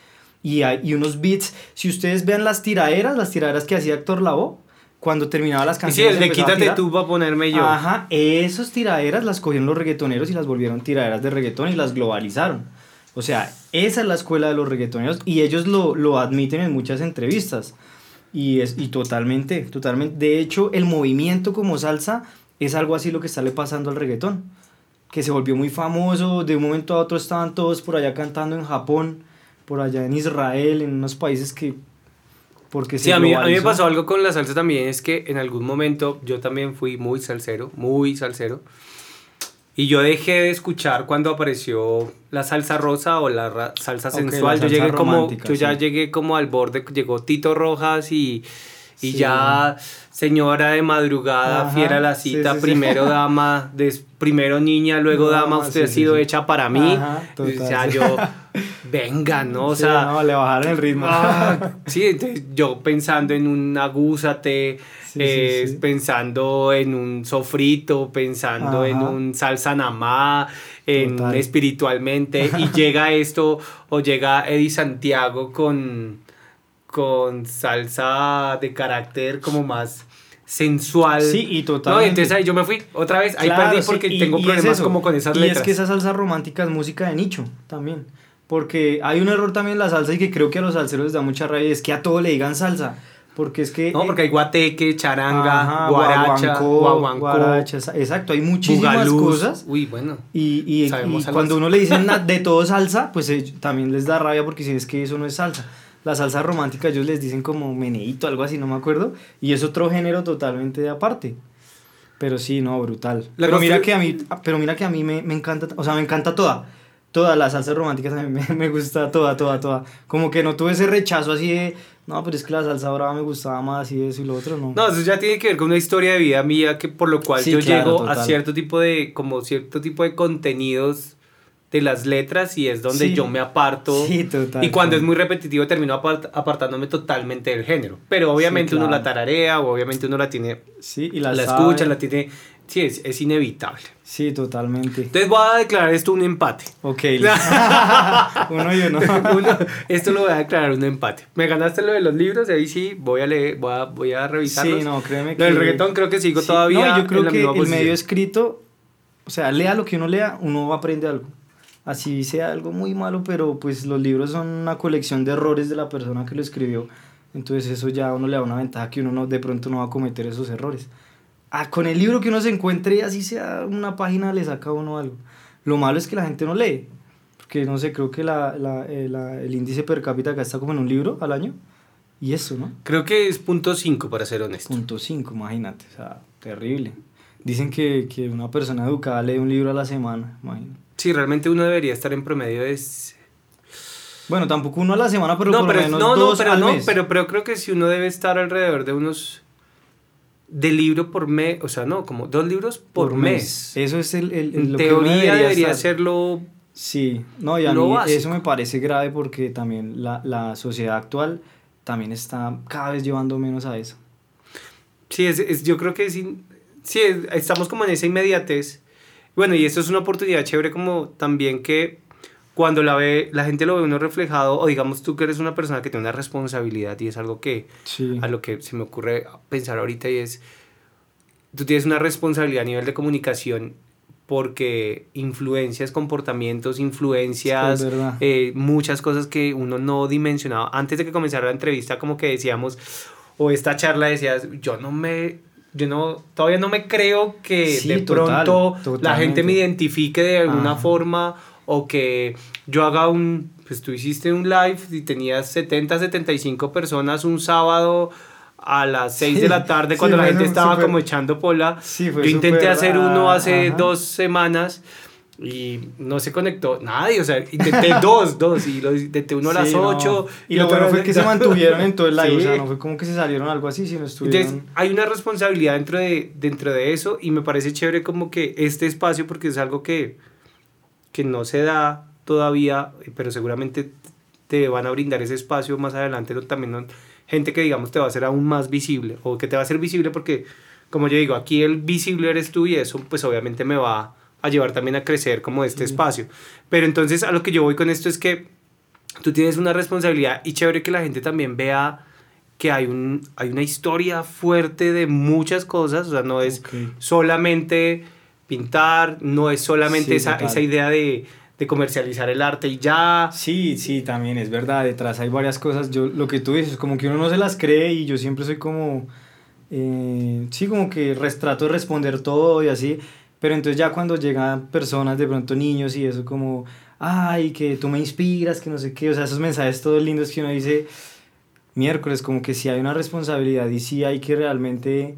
Y hay y unos beats, si ustedes vean las tiraderas, las tiraderas que hacía Héctor Lavoe, cuando terminaba las canciones. Sí, el de quítate tú para ponerme yo. Ajá, esas tiraderas las cogieron los reggaetoneros y las volvieron tiraderas de reggaetón y las globalizaron. O sea, esa es la escuela de los reggaetoneros y ellos lo, lo admiten en muchas entrevistas. Y, es, y totalmente, totalmente. De hecho, el movimiento como salsa es algo así lo que está le pasando al reggaetón que se volvió muy famoso, de un momento a otro estaban todos por allá cantando en Japón, por allá en Israel, en unos países que... Porque sí, a mí, a mí me pasó algo con la salsa también, es que en algún momento yo también fui muy salsero, muy salsero, y yo dejé de escuchar cuando apareció la salsa rosa o la salsa sensual. yo llegué como, yo ya llegué como al borde, llegó Tito Rojas y y ya señora de madrugada, fiera la cita, primero dama, des, primero niña, luego dama, usted ha sido hecha para mí. o sea, yo, venga, ¿no? O sea, no, le bajaron el ritmo. Ah, sí, entonces yo pensando en un agúzate, eh, pensando en un sofrito, pensando en un salsa namá, en espiritualmente, y llega esto, o llega Eddie Santiago con con salsa de carácter como más sensual. Sí, y total. entonces ahí yo me fui otra vez, ahí perdí porque tengo problemas como con esas letras. Y es que esa salsa romántica es música de nicho también. Porque hay un error también en la salsa y que creo que a los salseros les da mucha rabia, es que a todo le digan salsa. Porque es que... No, porque hay guateque, charanga, guaracha, guaguancó, exacto, hay muchísimas cosas. Uy, bueno. Y, y, cuando uno le dicen de todo salsa, pues eh, también les da rabia porque si es que eso no es salsa la salsa romántica ellos les dicen como meneíto, algo así, no me acuerdo, y es otro género totalmente aparte. Pero sí, no, brutal. pero mira, que a mí, pero mira que a mí me, me, encanta, o sea, me encanta toda. Toda la salsa romántica también me, me, gusta, toda, toda, toda. Como que no tuve ese rechazo así de, no, pero es que la salsa brava me gustaba más y eso y lo otro, no. No, eso ya tiene que ver con una historia de vida mía que por lo cual yo llego a cierto tipo de, como cierto tipo de contenidos de las letras y es donde yo me aparto. Sí, total, y cuando es muy repetitivo termino apartándome totalmente del género. Pero obviamente uno la tararea o obviamente uno la tiene... Sí, y la, la escucha, la tiene... Sí, es, es, inevitable. Sí, totalmente. Entonces voy a declarar esto un empate. Ok. uno y uno. Esto lo voy a declarar un empate. Me ganaste lo de los libros, ahí sí voy a leer, voy a, voy a revisarlos. Sí, no, créeme que... Lo del reggaetón creo que sigo todavía No, yo creo que el medio escrito, o sea, lea lo que uno lea, uno aprende algo así sea algo muy malo, pero pues los libros son una colección de errores de la persona que lo escribió. Entonces eso ya a uno le da una ventaja que uno no, de pronto no va a cometer esos errores. Ah, con el libro que uno se encuentre, así sea una página, le saca a uno algo. Lo malo es que la gente no lee. Porque no sé, creo que la, la, eh, la, el índice per cápita acá está como en un libro al año. Y eso, ¿no? Creo que es punto 5 para ser honesto. Punto 5, imagínate. O sea, terrible. Dicen que, que una persona educada lee un libro a la semana, imagínate. Sí, realmente uno debería estar en promedio de Bueno, tampoco uno a la semana, pero por lo menos dos pero, al no, mes. Pero, pero creo que si uno debe estar alrededor de unos... De libro por mes, o sea, no, como dos libros por, mes. Eso es el... el, lo que teoría debería estar. serlo... Sí, no, y a mí básico. eso me parece grave porque también la, la sociedad actual también está cada vez llevando menos a eso. Sí, es, es- yo creo que sí, es- estamos como en esa inmediatez. Bueno, y esto es una oportunidad chévere como también que cuando la ve, la gente lo ve uno reflejado, o digamos tú que eres una persona que tiene una responsabilidad y es algo que Sí. a lo que se me ocurre pensar ahorita y es, tú tienes una responsabilidad a nivel de comunicación porque influencias, comportamientos, influencias, Sí, eh, muchas cosas que uno no dimensionaba. Antes de que comenzara la entrevista, como que decíamos, o esta charla decías, yo no me, yo no, todavía no me creo que Sí, de total, pronto la gente me identifique de alguna Ajá. forma o que yo haga un, pues tú hiciste un live y tenías 70, 75 personas un sábado a las 6 de la tarde Sí, cuando la fue gente estaba como echando pola. Sí, yo intenté hacer uno ah, hace ajá. dos semanas y no se conectó nadie, o sea, intenté dos, dos y lo intenté uno a las Sí, no. 8 Y lo bueno fue que se mantuvieron en todo el live, o sea, no fue como que se salieron algo así, sino estuvieron... Entonces, hay una responsabilidad dentro de, dentro de eso y me parece chévere como que este espacio, porque es algo que, que no se da todavía, pero seguramente te van a brindar ese espacio más adelante, también ¿no? gente que digamos te va a hacer aún más visible o que te va a hacer visible porque, como yo digo, aquí el visible eres tú y eso pues obviamente me va a llevar también a crecer como este espacio. Pero entonces a lo que yo voy con esto es que tú tienes una responsabilidad y chévere que la gente también vea que hay, un, hay una historia fuerte de muchas cosas, o sea, no es Ok. solamente pintar, no es solamente Sí, esa, esa idea de, de comercializar el arte y ya. Sí, sí, también es verdad, detrás hay varias cosas, yo lo que tú dices, como que uno no se las cree y yo siempre soy como, eh, sí, como que trato de responder todo y así, pero entonces ya cuando llegan personas, de pronto niños y eso como, ay, que tú me inspiras, que no sé qué, o sea, esos mensajes todos lindos que uno dice, miércoles, como que sí hay una responsabilidad y sí hay que realmente...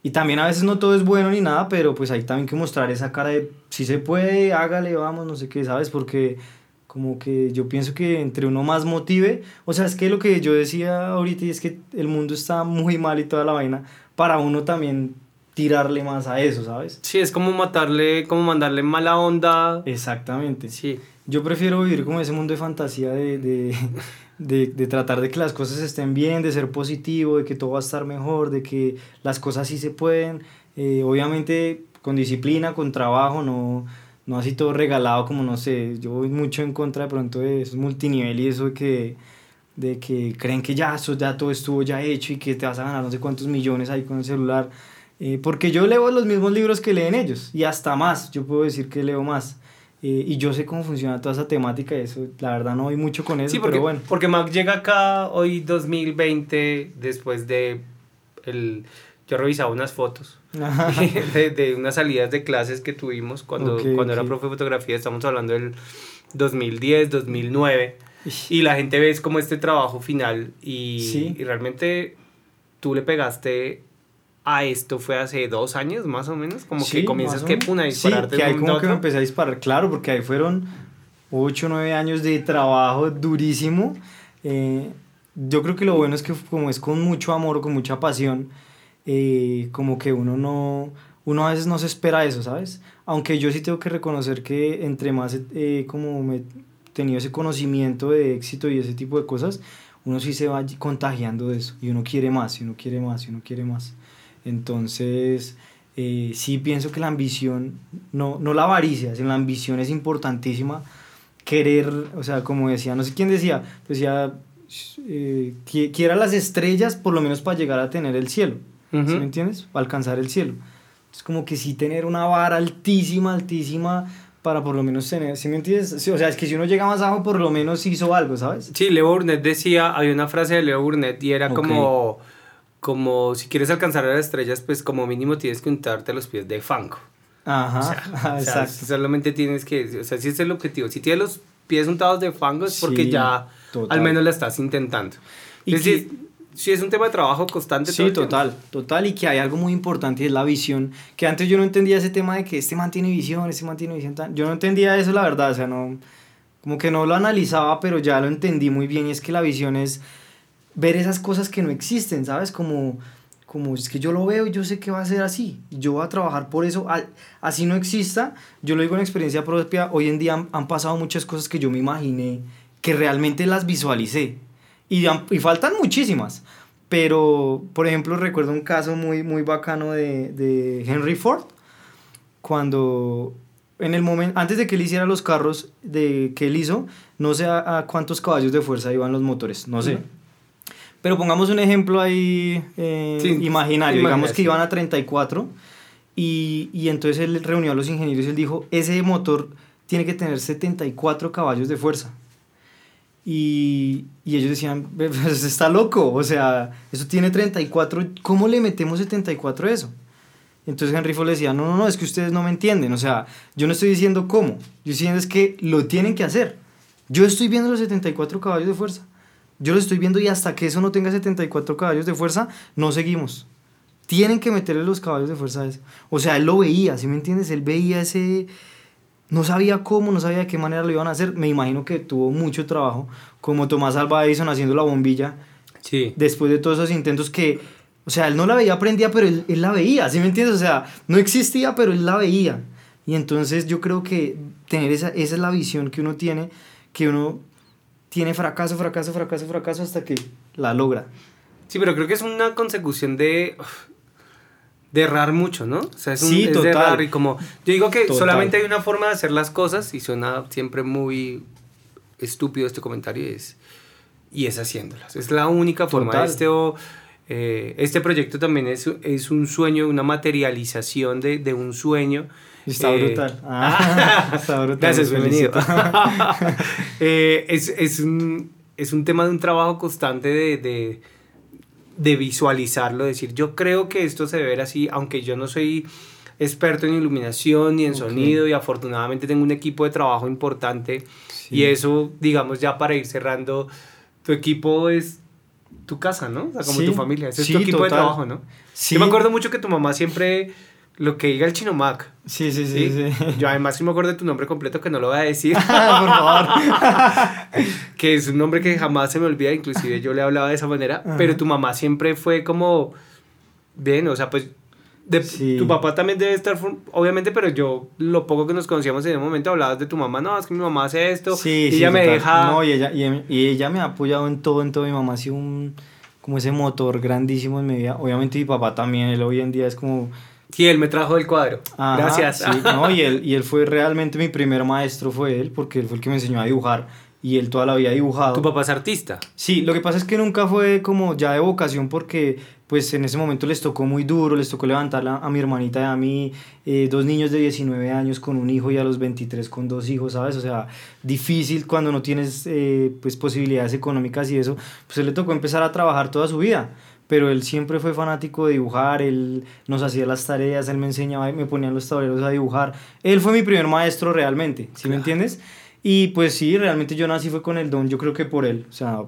Y también a veces no todo es bueno ni nada, pero pues hay también que mostrar esa cara de si se puede, hágale, vamos, no sé qué, ¿sabes? Porque como que yo pienso que entre uno más motive, o sea, es que lo que yo decía ahorita y es que el mundo está muy mal y toda la vaina, para uno también tirarle más a eso, ¿sabes? Sí, es como matarle, como mandarle mala onda. Exactamente. Sí. Yo prefiero vivir como ese mundo de fantasía de, de, de, de tratar de que las cosas estén bien, de ser positivo, de que todo va a estar mejor, de que las cosas sí se pueden, eh, obviamente con disciplina, con trabajo, no, no así todo regalado como no sé, yo voy mucho en contra de pronto de esos multinivel y eso de que, de que creen que ya, eso, ya todo estuvo ya hecho y que te vas a ganar no sé cuántos millones ahí con el celular. Eh, porque yo leo los mismos libros que leen ellos y hasta más, yo puedo decir que leo más. Eh, y yo sé cómo funciona toda esa temática y eso, la verdad no voy mucho con eso, Sí, porque, pero bueno. porque Mac llega acá hoy 2020 después de el yo revisaba unas fotos de, de unas salidas de clases que tuvimos cuando, Ok, cuando era ok. profe de fotografía, estamos hablando del 2010, 2009 y la gente ves como este trabajo final y, Sí. y realmente tú le pegaste a esto fue hace dos años más o menos, como Sí, que comienzas que puna a dispararte Sí, que ahí como que me empecé a disparar, claro, porque ahí fueron 8 o 9 años de trabajo durísimo. Eh, yo creo que lo bueno es que como es con mucho amor, con mucha pasión, eh, como que uno no, uno a veces no se espera eso, ¿sabes? Aunque yo sí tengo que reconocer que entre más eh, como me he tenido ese conocimiento de éxito y ese tipo de cosas, uno sí se va contagiando de eso y uno quiere más, y uno quiere más, y uno quiere más. Entonces, eh, sí pienso que la ambición, no, no la avaricia, sino la ambición es importantísima. Querer, o sea, como decía, no sé quién decía, decía, eh, qui- quiera las estrellas por lo menos para llegar a tener el cielo. ¿Sí Ujú. me entiendes? Para alcanzar el cielo. Es como que sí tener una vara altísima, altísima para por lo menos tener, ¿sí me entiendes? Sí, o sea, es que si uno llega más abajo, por lo menos hizo algo, ¿sabes? Sí, Leo Burnett decía, había una frase de Leo Burnett y era Ok. como, como si quieres alcanzar a las estrellas, pues como mínimo tienes que untarte los pies de fango. Ajá, O sea, o sea, exacto. solamente tienes que, o sea, si es el objetivo. Si tienes los pies untados de fango es porque Sí, ya total. al menos la estás intentando. Y Y que- si, si es un tema de trabajo constante. Sí, total, total, y que hay algo muy importante y es la visión, que antes yo no entendía ese tema de que este man tiene visión, este man tiene visión, tan- yo no entendía eso, la verdad, o sea, no, como que no lo analizaba, pero ya lo entendí muy bien y es que la visión es ver esas cosas que no existen, ¿sabes? Como, como es que yo lo veo y yo sé que va a ser así, yo voy a trabajar por eso, así no exista, yo lo digo en experiencia propia, hoy en día han, pasado muchas cosas que yo me imaginé, que realmente las visualicé, y, y faltan muchísimas, pero por ejemplo recuerdo un caso muy, muy bacano de, de Henry Ford, cuando en el momento, antes de que él hiciera los carros de, que él hizo, no sé a, cuántos caballos de fuerza iban los motores, no sé. Pero pongamos un ejemplo ahí eh, imaginario, digamos que iban a 34 y, y entonces él reunió a los ingenieros y él dijo, ese motor tiene que tener 74 caballos de fuerza. Y, y, ellos decían, pues está loco, o sea, eso tiene 34, ¿cómo le metemos 74 a eso? Entonces Henry Ford le decía, no, no, no, es que ustedes no me entienden, o sea, yo no estoy diciendo cómo, yo estoy diciendo es que lo tienen que hacer. Yo estoy viendo los 74 caballos de fuerza, yo lo estoy viendo y hasta que eso no tenga 74 caballos de fuerza, no seguimos. Tienen que meterle los caballos de fuerza a eso. O sea, él lo veía, ¿sí me entiendes? Él veía ese... No sabía cómo, no sabía de qué manera lo iban a hacer. Me imagino que tuvo mucho trabajo, como Tomás Alva Edison haciendo la bombilla. Sí. Después de todos esos intentos que o sea, él no la veía aprendía, pero él, él la veía, ¿sí me entiendes? O sea, no existía, pero él la veía. Y entonces yo creo que tener esa, esa es la visión que uno tiene, que uno tiene fracaso, fracaso, fracaso, fracaso hasta que la logra. Sí, pero creo que es una consecución de, de errar mucho, ¿no? O sea, es, un, sí, es de errar y como... Yo digo que solamente hay una forma de hacer las cosas y suena siempre muy estúpido este comentario y es, y es haciéndolas. Es la única forma. Este o eh, este proyecto también es, es, un sueño, una materialización de, de un sueño. Está eh, brutal. Ah, está brutal. Gracias, bienvenido. Eh, es, es, un, es un tema de un trabajo constante de, de, de, visualizarlo, decir, yo creo que esto se debe ver así, aunque yo no soy experto en iluminación ni en sonido y afortunadamente tengo un equipo de trabajo importante y eso, digamos, ya para ir cerrando, tu equipo es tu casa, ¿no? O sea, como tu familia. Ese es tu equipo de trabajo, ¿no? Sí. Yo me acuerdo mucho que tu mamá siempre lo que diga el chino Mac. Sí, sí, sí, sí, Yo además sí me acuerdo de tu nombre completo que no lo voy a decir. Por favor. que es un nombre que jamás se me olvida, inclusive yo le hablaba de esa manera, pero tu mamá siempre fue como bien, o sea, pues tu papá también debe estar, obviamente, pero yo, lo poco que nos conocíamos en ese momento, hablabas de tu mamá, no, es que mi mamá hace esto, y ella me deja... No, y ella, y, ella me ha apoyado en todo, en todo, mi mamá ha sido un, como ese motor grandísimo en mi vida, obviamente mi papá también, él hoy en día es como... Sí, él me trajo el cuadro, gracias. Sí, no, y él, y él fue realmente mi primer maestro, fue él, porque él fue el que me enseñó a dibujar, y él toda la vida dibujado. ¿Tu papá es artista? Sí, lo que pasa es que nunca fue como ya de vocación porque pues en ese momento les tocó muy duro, les tocó levantar a, mi hermanita y a mí, eh, dos niños de 19 años con un hijo y a los 23 con dos hijos, ¿sabes? O sea, difícil cuando no tienes eh, pues posibilidades económicas y eso, pues él le tocó empezar a trabajar toda su vida, pero él siempre fue fanático de dibujar, él nos hacía las tareas, él me enseñaba, me ponía los tableros a dibujar, él fue mi primer maestro realmente, ¿sí me entiendes? Y pues sí, realmente yo nací fue con el don, yo creo que por él, o sea,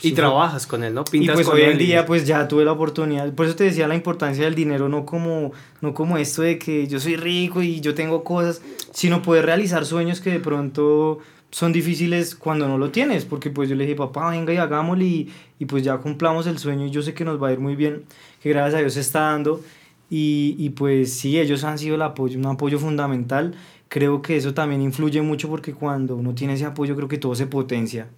y trabajas con él, ¿no? Pintas y pues hoy en día pues ya tuve la oportunidad, por eso te decía la importancia del dinero, no como, no como esto de que yo soy rico y yo tengo cosas, sino poder realizar sueños que de pronto son difíciles cuando no lo tienes, porque pues yo le dije, papá, venga y hagámoslo y, y pues ya cumplamos el sueño y yo sé que nos va a ir muy bien, que gracias a Dios se está dando y, y pues sí, ellos han sido el apoyo, un apoyo fundamental, creo que eso también influye mucho porque cuando uno tiene ese apoyo creo que todo se potencia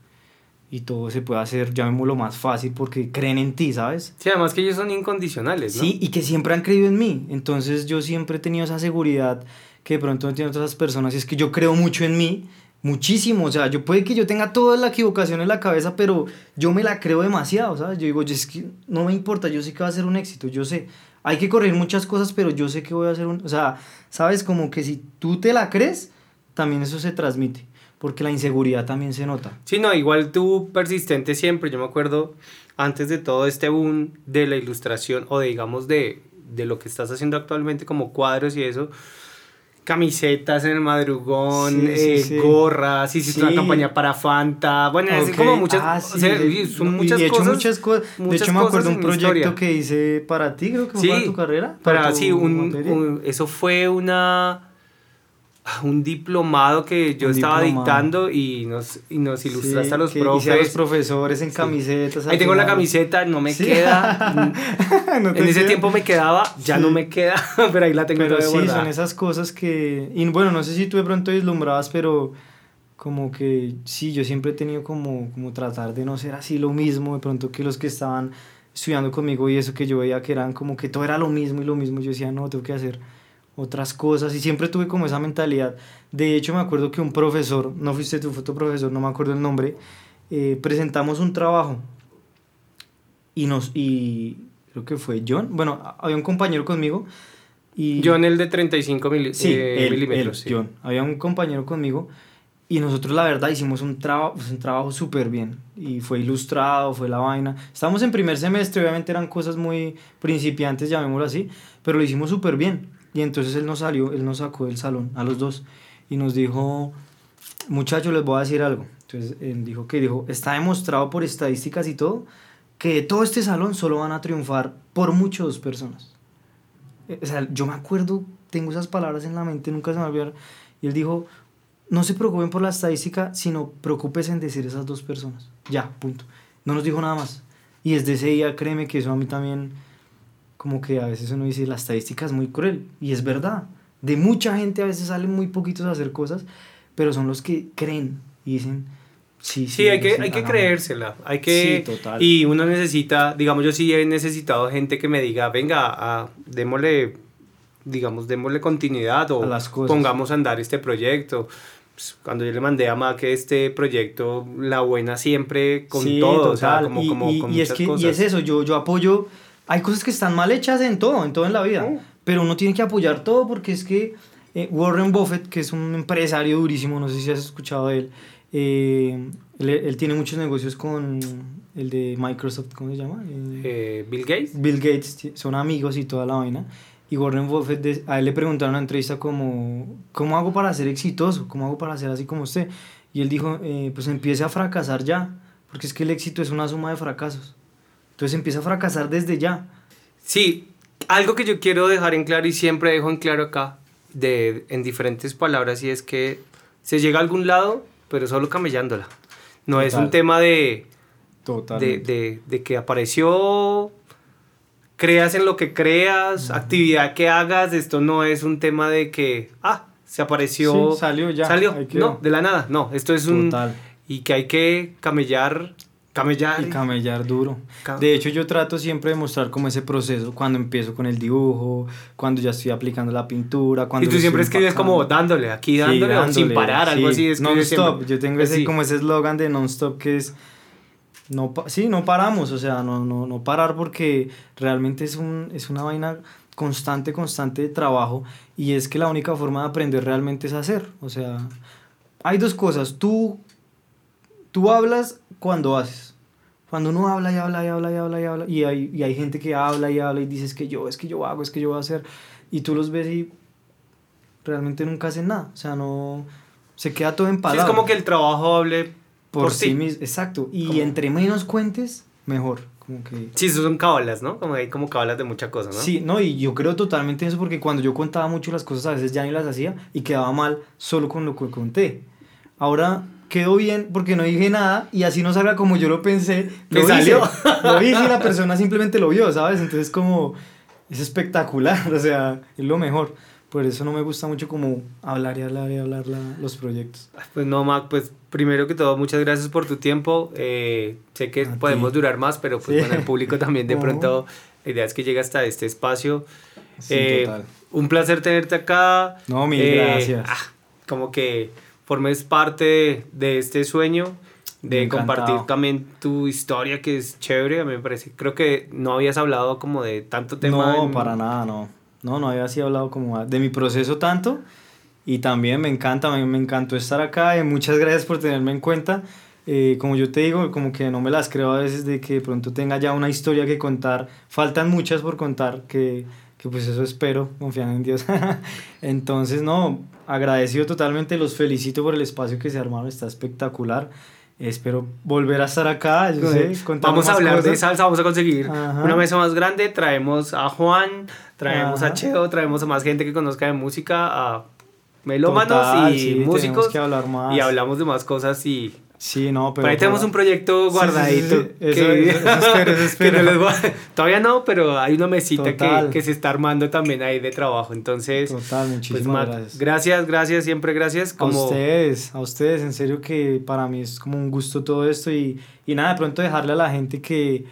y todo se puede hacer, llamémoslo más fácil, porque creen en ti, ¿sabes? Sí, además que ellos son incondicionales, ¿no? Sí, y que siempre han creído en mí. Entonces yo siempre he tenido esa seguridad que de pronto no tienen otras personas, y es que yo creo mucho en mí, muchísimo. O sea, yo puede que yo tenga toda la equivocación en la cabeza, pero yo me la creo demasiado, ¿sabes? Yo digo, es que no me importa, yo sé que va a ser un éxito, yo sé. Hay que corregir muchas cosas, pero yo sé que voy a hacer un... O sea, ¿sabes? Como que si tú te la crees, también eso se transmite porque la inseguridad también se nota. Sí, no, igual tú persistente siempre, yo me acuerdo antes de todo este boom de la ilustración o de digamos de, de lo que estás haciendo actualmente como cuadros y eso, camisetas en el madrugón, eh, gorras, hiciste una campaña para Fanta, bueno, es como muchas, ah, o sea, son muchas, cosas, muchas cosas. de hecho, me acuerdo un proyecto que hice para ti, creo que fue para tu carrera. Para, sí, un, eso fue una un diplomado que yo estaba dictando y nos, y nos ilustraste a los profes. los profesores en camisetas. Ahí tengo la camiseta, no me queda. en ese tiempo me quedaba, ya no me queda, pero ahí la tengo. Pero sí, son esas cosas que... Y bueno, no sé si tú de pronto deslumbrabas, pero como que sí, yo siempre he tenido como, como tratar de no ser así lo mismo, de pronto que los que estaban estudiando conmigo y eso que yo veía que eran como que todo era lo mismo y lo mismo, yo decía, no, tengo que hacer otras cosas y siempre tuve como esa mentalidad. De hecho, me acuerdo que un profesor, no fuiste tu fotoprofesor, no me acuerdo el nombre, eh, presentamos un trabajo y nos, y creo que fue John, bueno, había un compañero conmigo y... John el de 35 sí, eh, milímetros. sí, John, había un compañero conmigo y nosotros la verdad hicimos un, trabajo un trabajo súper bien y fue ilustrado, fue la vaina. Estábamos en primer semestre, obviamente eran cosas muy principiantes, llamémoslo así, pero lo hicimos súper bien. Y entonces él nos salió, él nos sacó del salón a los dos y nos dijo, muchachos, les voy a decir algo. Entonces él dijo que dijo, está demostrado por estadísticas y todo que todo este salón solo van a triunfar por mucho dos personas. Eh, o sea, yo me acuerdo, tengo esas palabras en la mente, nunca se me olvidaron. Y él dijo, no se preocupen por la estadística, sino preocúpense en decir esas dos personas. Ya, punto. No nos dijo nada más. Y desde ese día, créeme que eso a mí también como que a veces uno dice, la estadística es muy cruel, y es verdad. De mucha gente a veces salen muy poquitos a hacer cosas, pero son los que creen y dicen, sí, sí. Sí, hay que, hay que creérsela, hay que... Sí, total. Y uno necesita, digamos, yo sí he necesitado gente que me diga, venga, a, démosle, digamos, démosle continuidad o pongamos a andar este proyecto pues, cuando yo le mandé a Mac este proyecto, la buena siempre con todo, o sea, como, como, y, es que, y es eso, yo, yo apoyo hay cosas que están mal hechas en todo, en todo en la vida, pero uno tiene que apoyar todo porque es que eh, Warren Buffett, que es un empresario durísimo, no sé si has escuchado de él, eh, él, tiene muchos negocios con el de Microsoft, ¿cómo se llama? Eh, Bill Gates. Bill Gates, son amigos y toda la vaina. Y Warren Buffett, a él le preguntaron en una entrevista como, ¿cómo hago para ser exitoso? ¿Cómo hago para ser así como usted? Y él dijo, pues empiece a fracasar ya, porque es que el éxito es una suma de fracasos. Entonces empieza a fracasar desde ya. Sí, algo que yo quiero dejar en claro y siempre dejo en claro acá, de, en diferentes palabras, y es que se llega a algún lado, pero solo camellándola. No es un tema de, de, de, de, que apareció, creas en lo que creas, actividad que hagas, esto no es un tema de que, ah, se apareció. salió ya. Salió, no, de la nada, no, esto es un... Y que hay que camellar Camellar. Y camellar duro. De hecho, yo trato siempre de mostrar como ese proceso, cuando empiezo con el dibujo, cuando ya estoy aplicando la pintura. Cuando y tú siempre escribes como dándole, aquí dándole, sin parar, algo así. Non-stop. Yo tengo ese, como ese eslogan de non-stop que es. No, sí, no paramos, o sea, no, no, no parar porque realmente es, un, es una vaina constante, constante de trabajo y es que la única forma de aprender realmente es hacer. O sea, hay dos cosas. Tú, tú hablas cuando haces. Cuando uno habla y habla y habla y habla y habla, y hay, y hay gente que habla y habla y dices que yo, es que yo hago, es que yo voy a hacer, y tú los ves y realmente nunca hacen nada. O sea, no. Se queda todo en palabras. es como que el trabajo hable por, sí. mismo. Exacto. Y entre menos cuentes, mejor. Como que... Sí, eso son cabalas, ¿no? Como hay como cabalas de muchas cosas, ¿no? Sí, no, y yo creo totalmente eso porque cuando yo contaba mucho las cosas a veces ya ni las hacía y quedaba mal solo con lo que conté. Ahora quedó bien porque no dije nada y así no salga como yo lo pensé. Lo salió. Lo hice y la persona simplemente lo vio, ¿sabes? Entonces como es espectacular, o sea, es lo mejor. Por eso no me gusta mucho como hablar y hablar y hablar los proyectos. Pues no, Mac, pues primero que todo, muchas gracias por tu tiempo. Eh, sé que podemos durar más, pero pues bueno, el público también de pronto, la idea es que llegue hasta este espacio. Sí, eh, total. Un placer tenerte acá. No, mil eh, gracias. Ah, como que formes parte de, este sueño de compartir también tu historia que es chévere, a mí me parece. Creo que no habías hablado como de tanto tema. No, para nada, no. No, no había así hablado como de mi proceso tanto. Y también me encanta, me, me encantó estar acá. Y muchas gracias por tenerme en cuenta. Eh, como yo te digo, como que no me las creo a veces de que pronto tenga ya una historia que contar. Faltan muchas por contar, que, que pues eso espero, confiando en Dios. Entonces, no, agradecido totalmente, los felicito por el espacio que se armaron, está espectacular. Espero volver a estar acá. vamos a hablar de salsa, vamos a conseguir una mesa más grande. Traemos a Juan, traemos a Cheo, traemos a más gente que conozca de música a melómanos y músicos. Y hablamos de más cosas y Sí, no, pero. ahí tenemos un proyecto guardadito. Todavía no, pero hay una mesita que, que, se está armando también ahí de trabajo. Entonces. Total, pues, muchísimas gracias. Gracias, gracias, siempre gracias. Como... A ustedes, a ustedes, en serio que para mí es como un gusto todo esto. Y, y nada, de pronto dejarle a la gente que,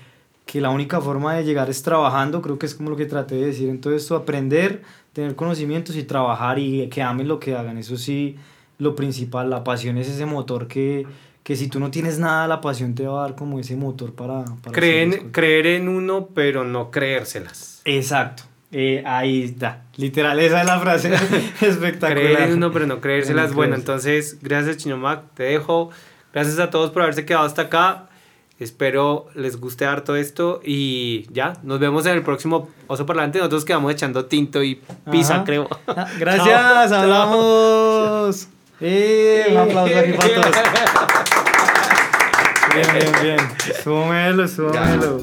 que la única forma de llegar es trabajando. Creo que es como lo que traté de decir. Entonces, esto, aprender, tener conocimientos y trabajar y que amen lo que hagan. Eso sí, lo principal, la pasión es ese motor que que si tú no tienes nada, la pasión te va a dar como ese motor para... para creer en uno, pero no creérselas. Exacto. Eh, ahí está. Literal, esa es la frase espectacular. Creer en uno, pero no creérselas. Bueno, entonces, gracias Chinomac, te dejo. Gracias a todos por haberse quedado hasta acá. Espero les guste harto esto y ya, nos vemos en el próximo Oso Parlante. Nosotros quedamos echando tinto y pizza, creo. Ah, gracias, hablamos. Eh, un aplauso aquí para todos. Bien, bien, bien. Súmelo, súmelo.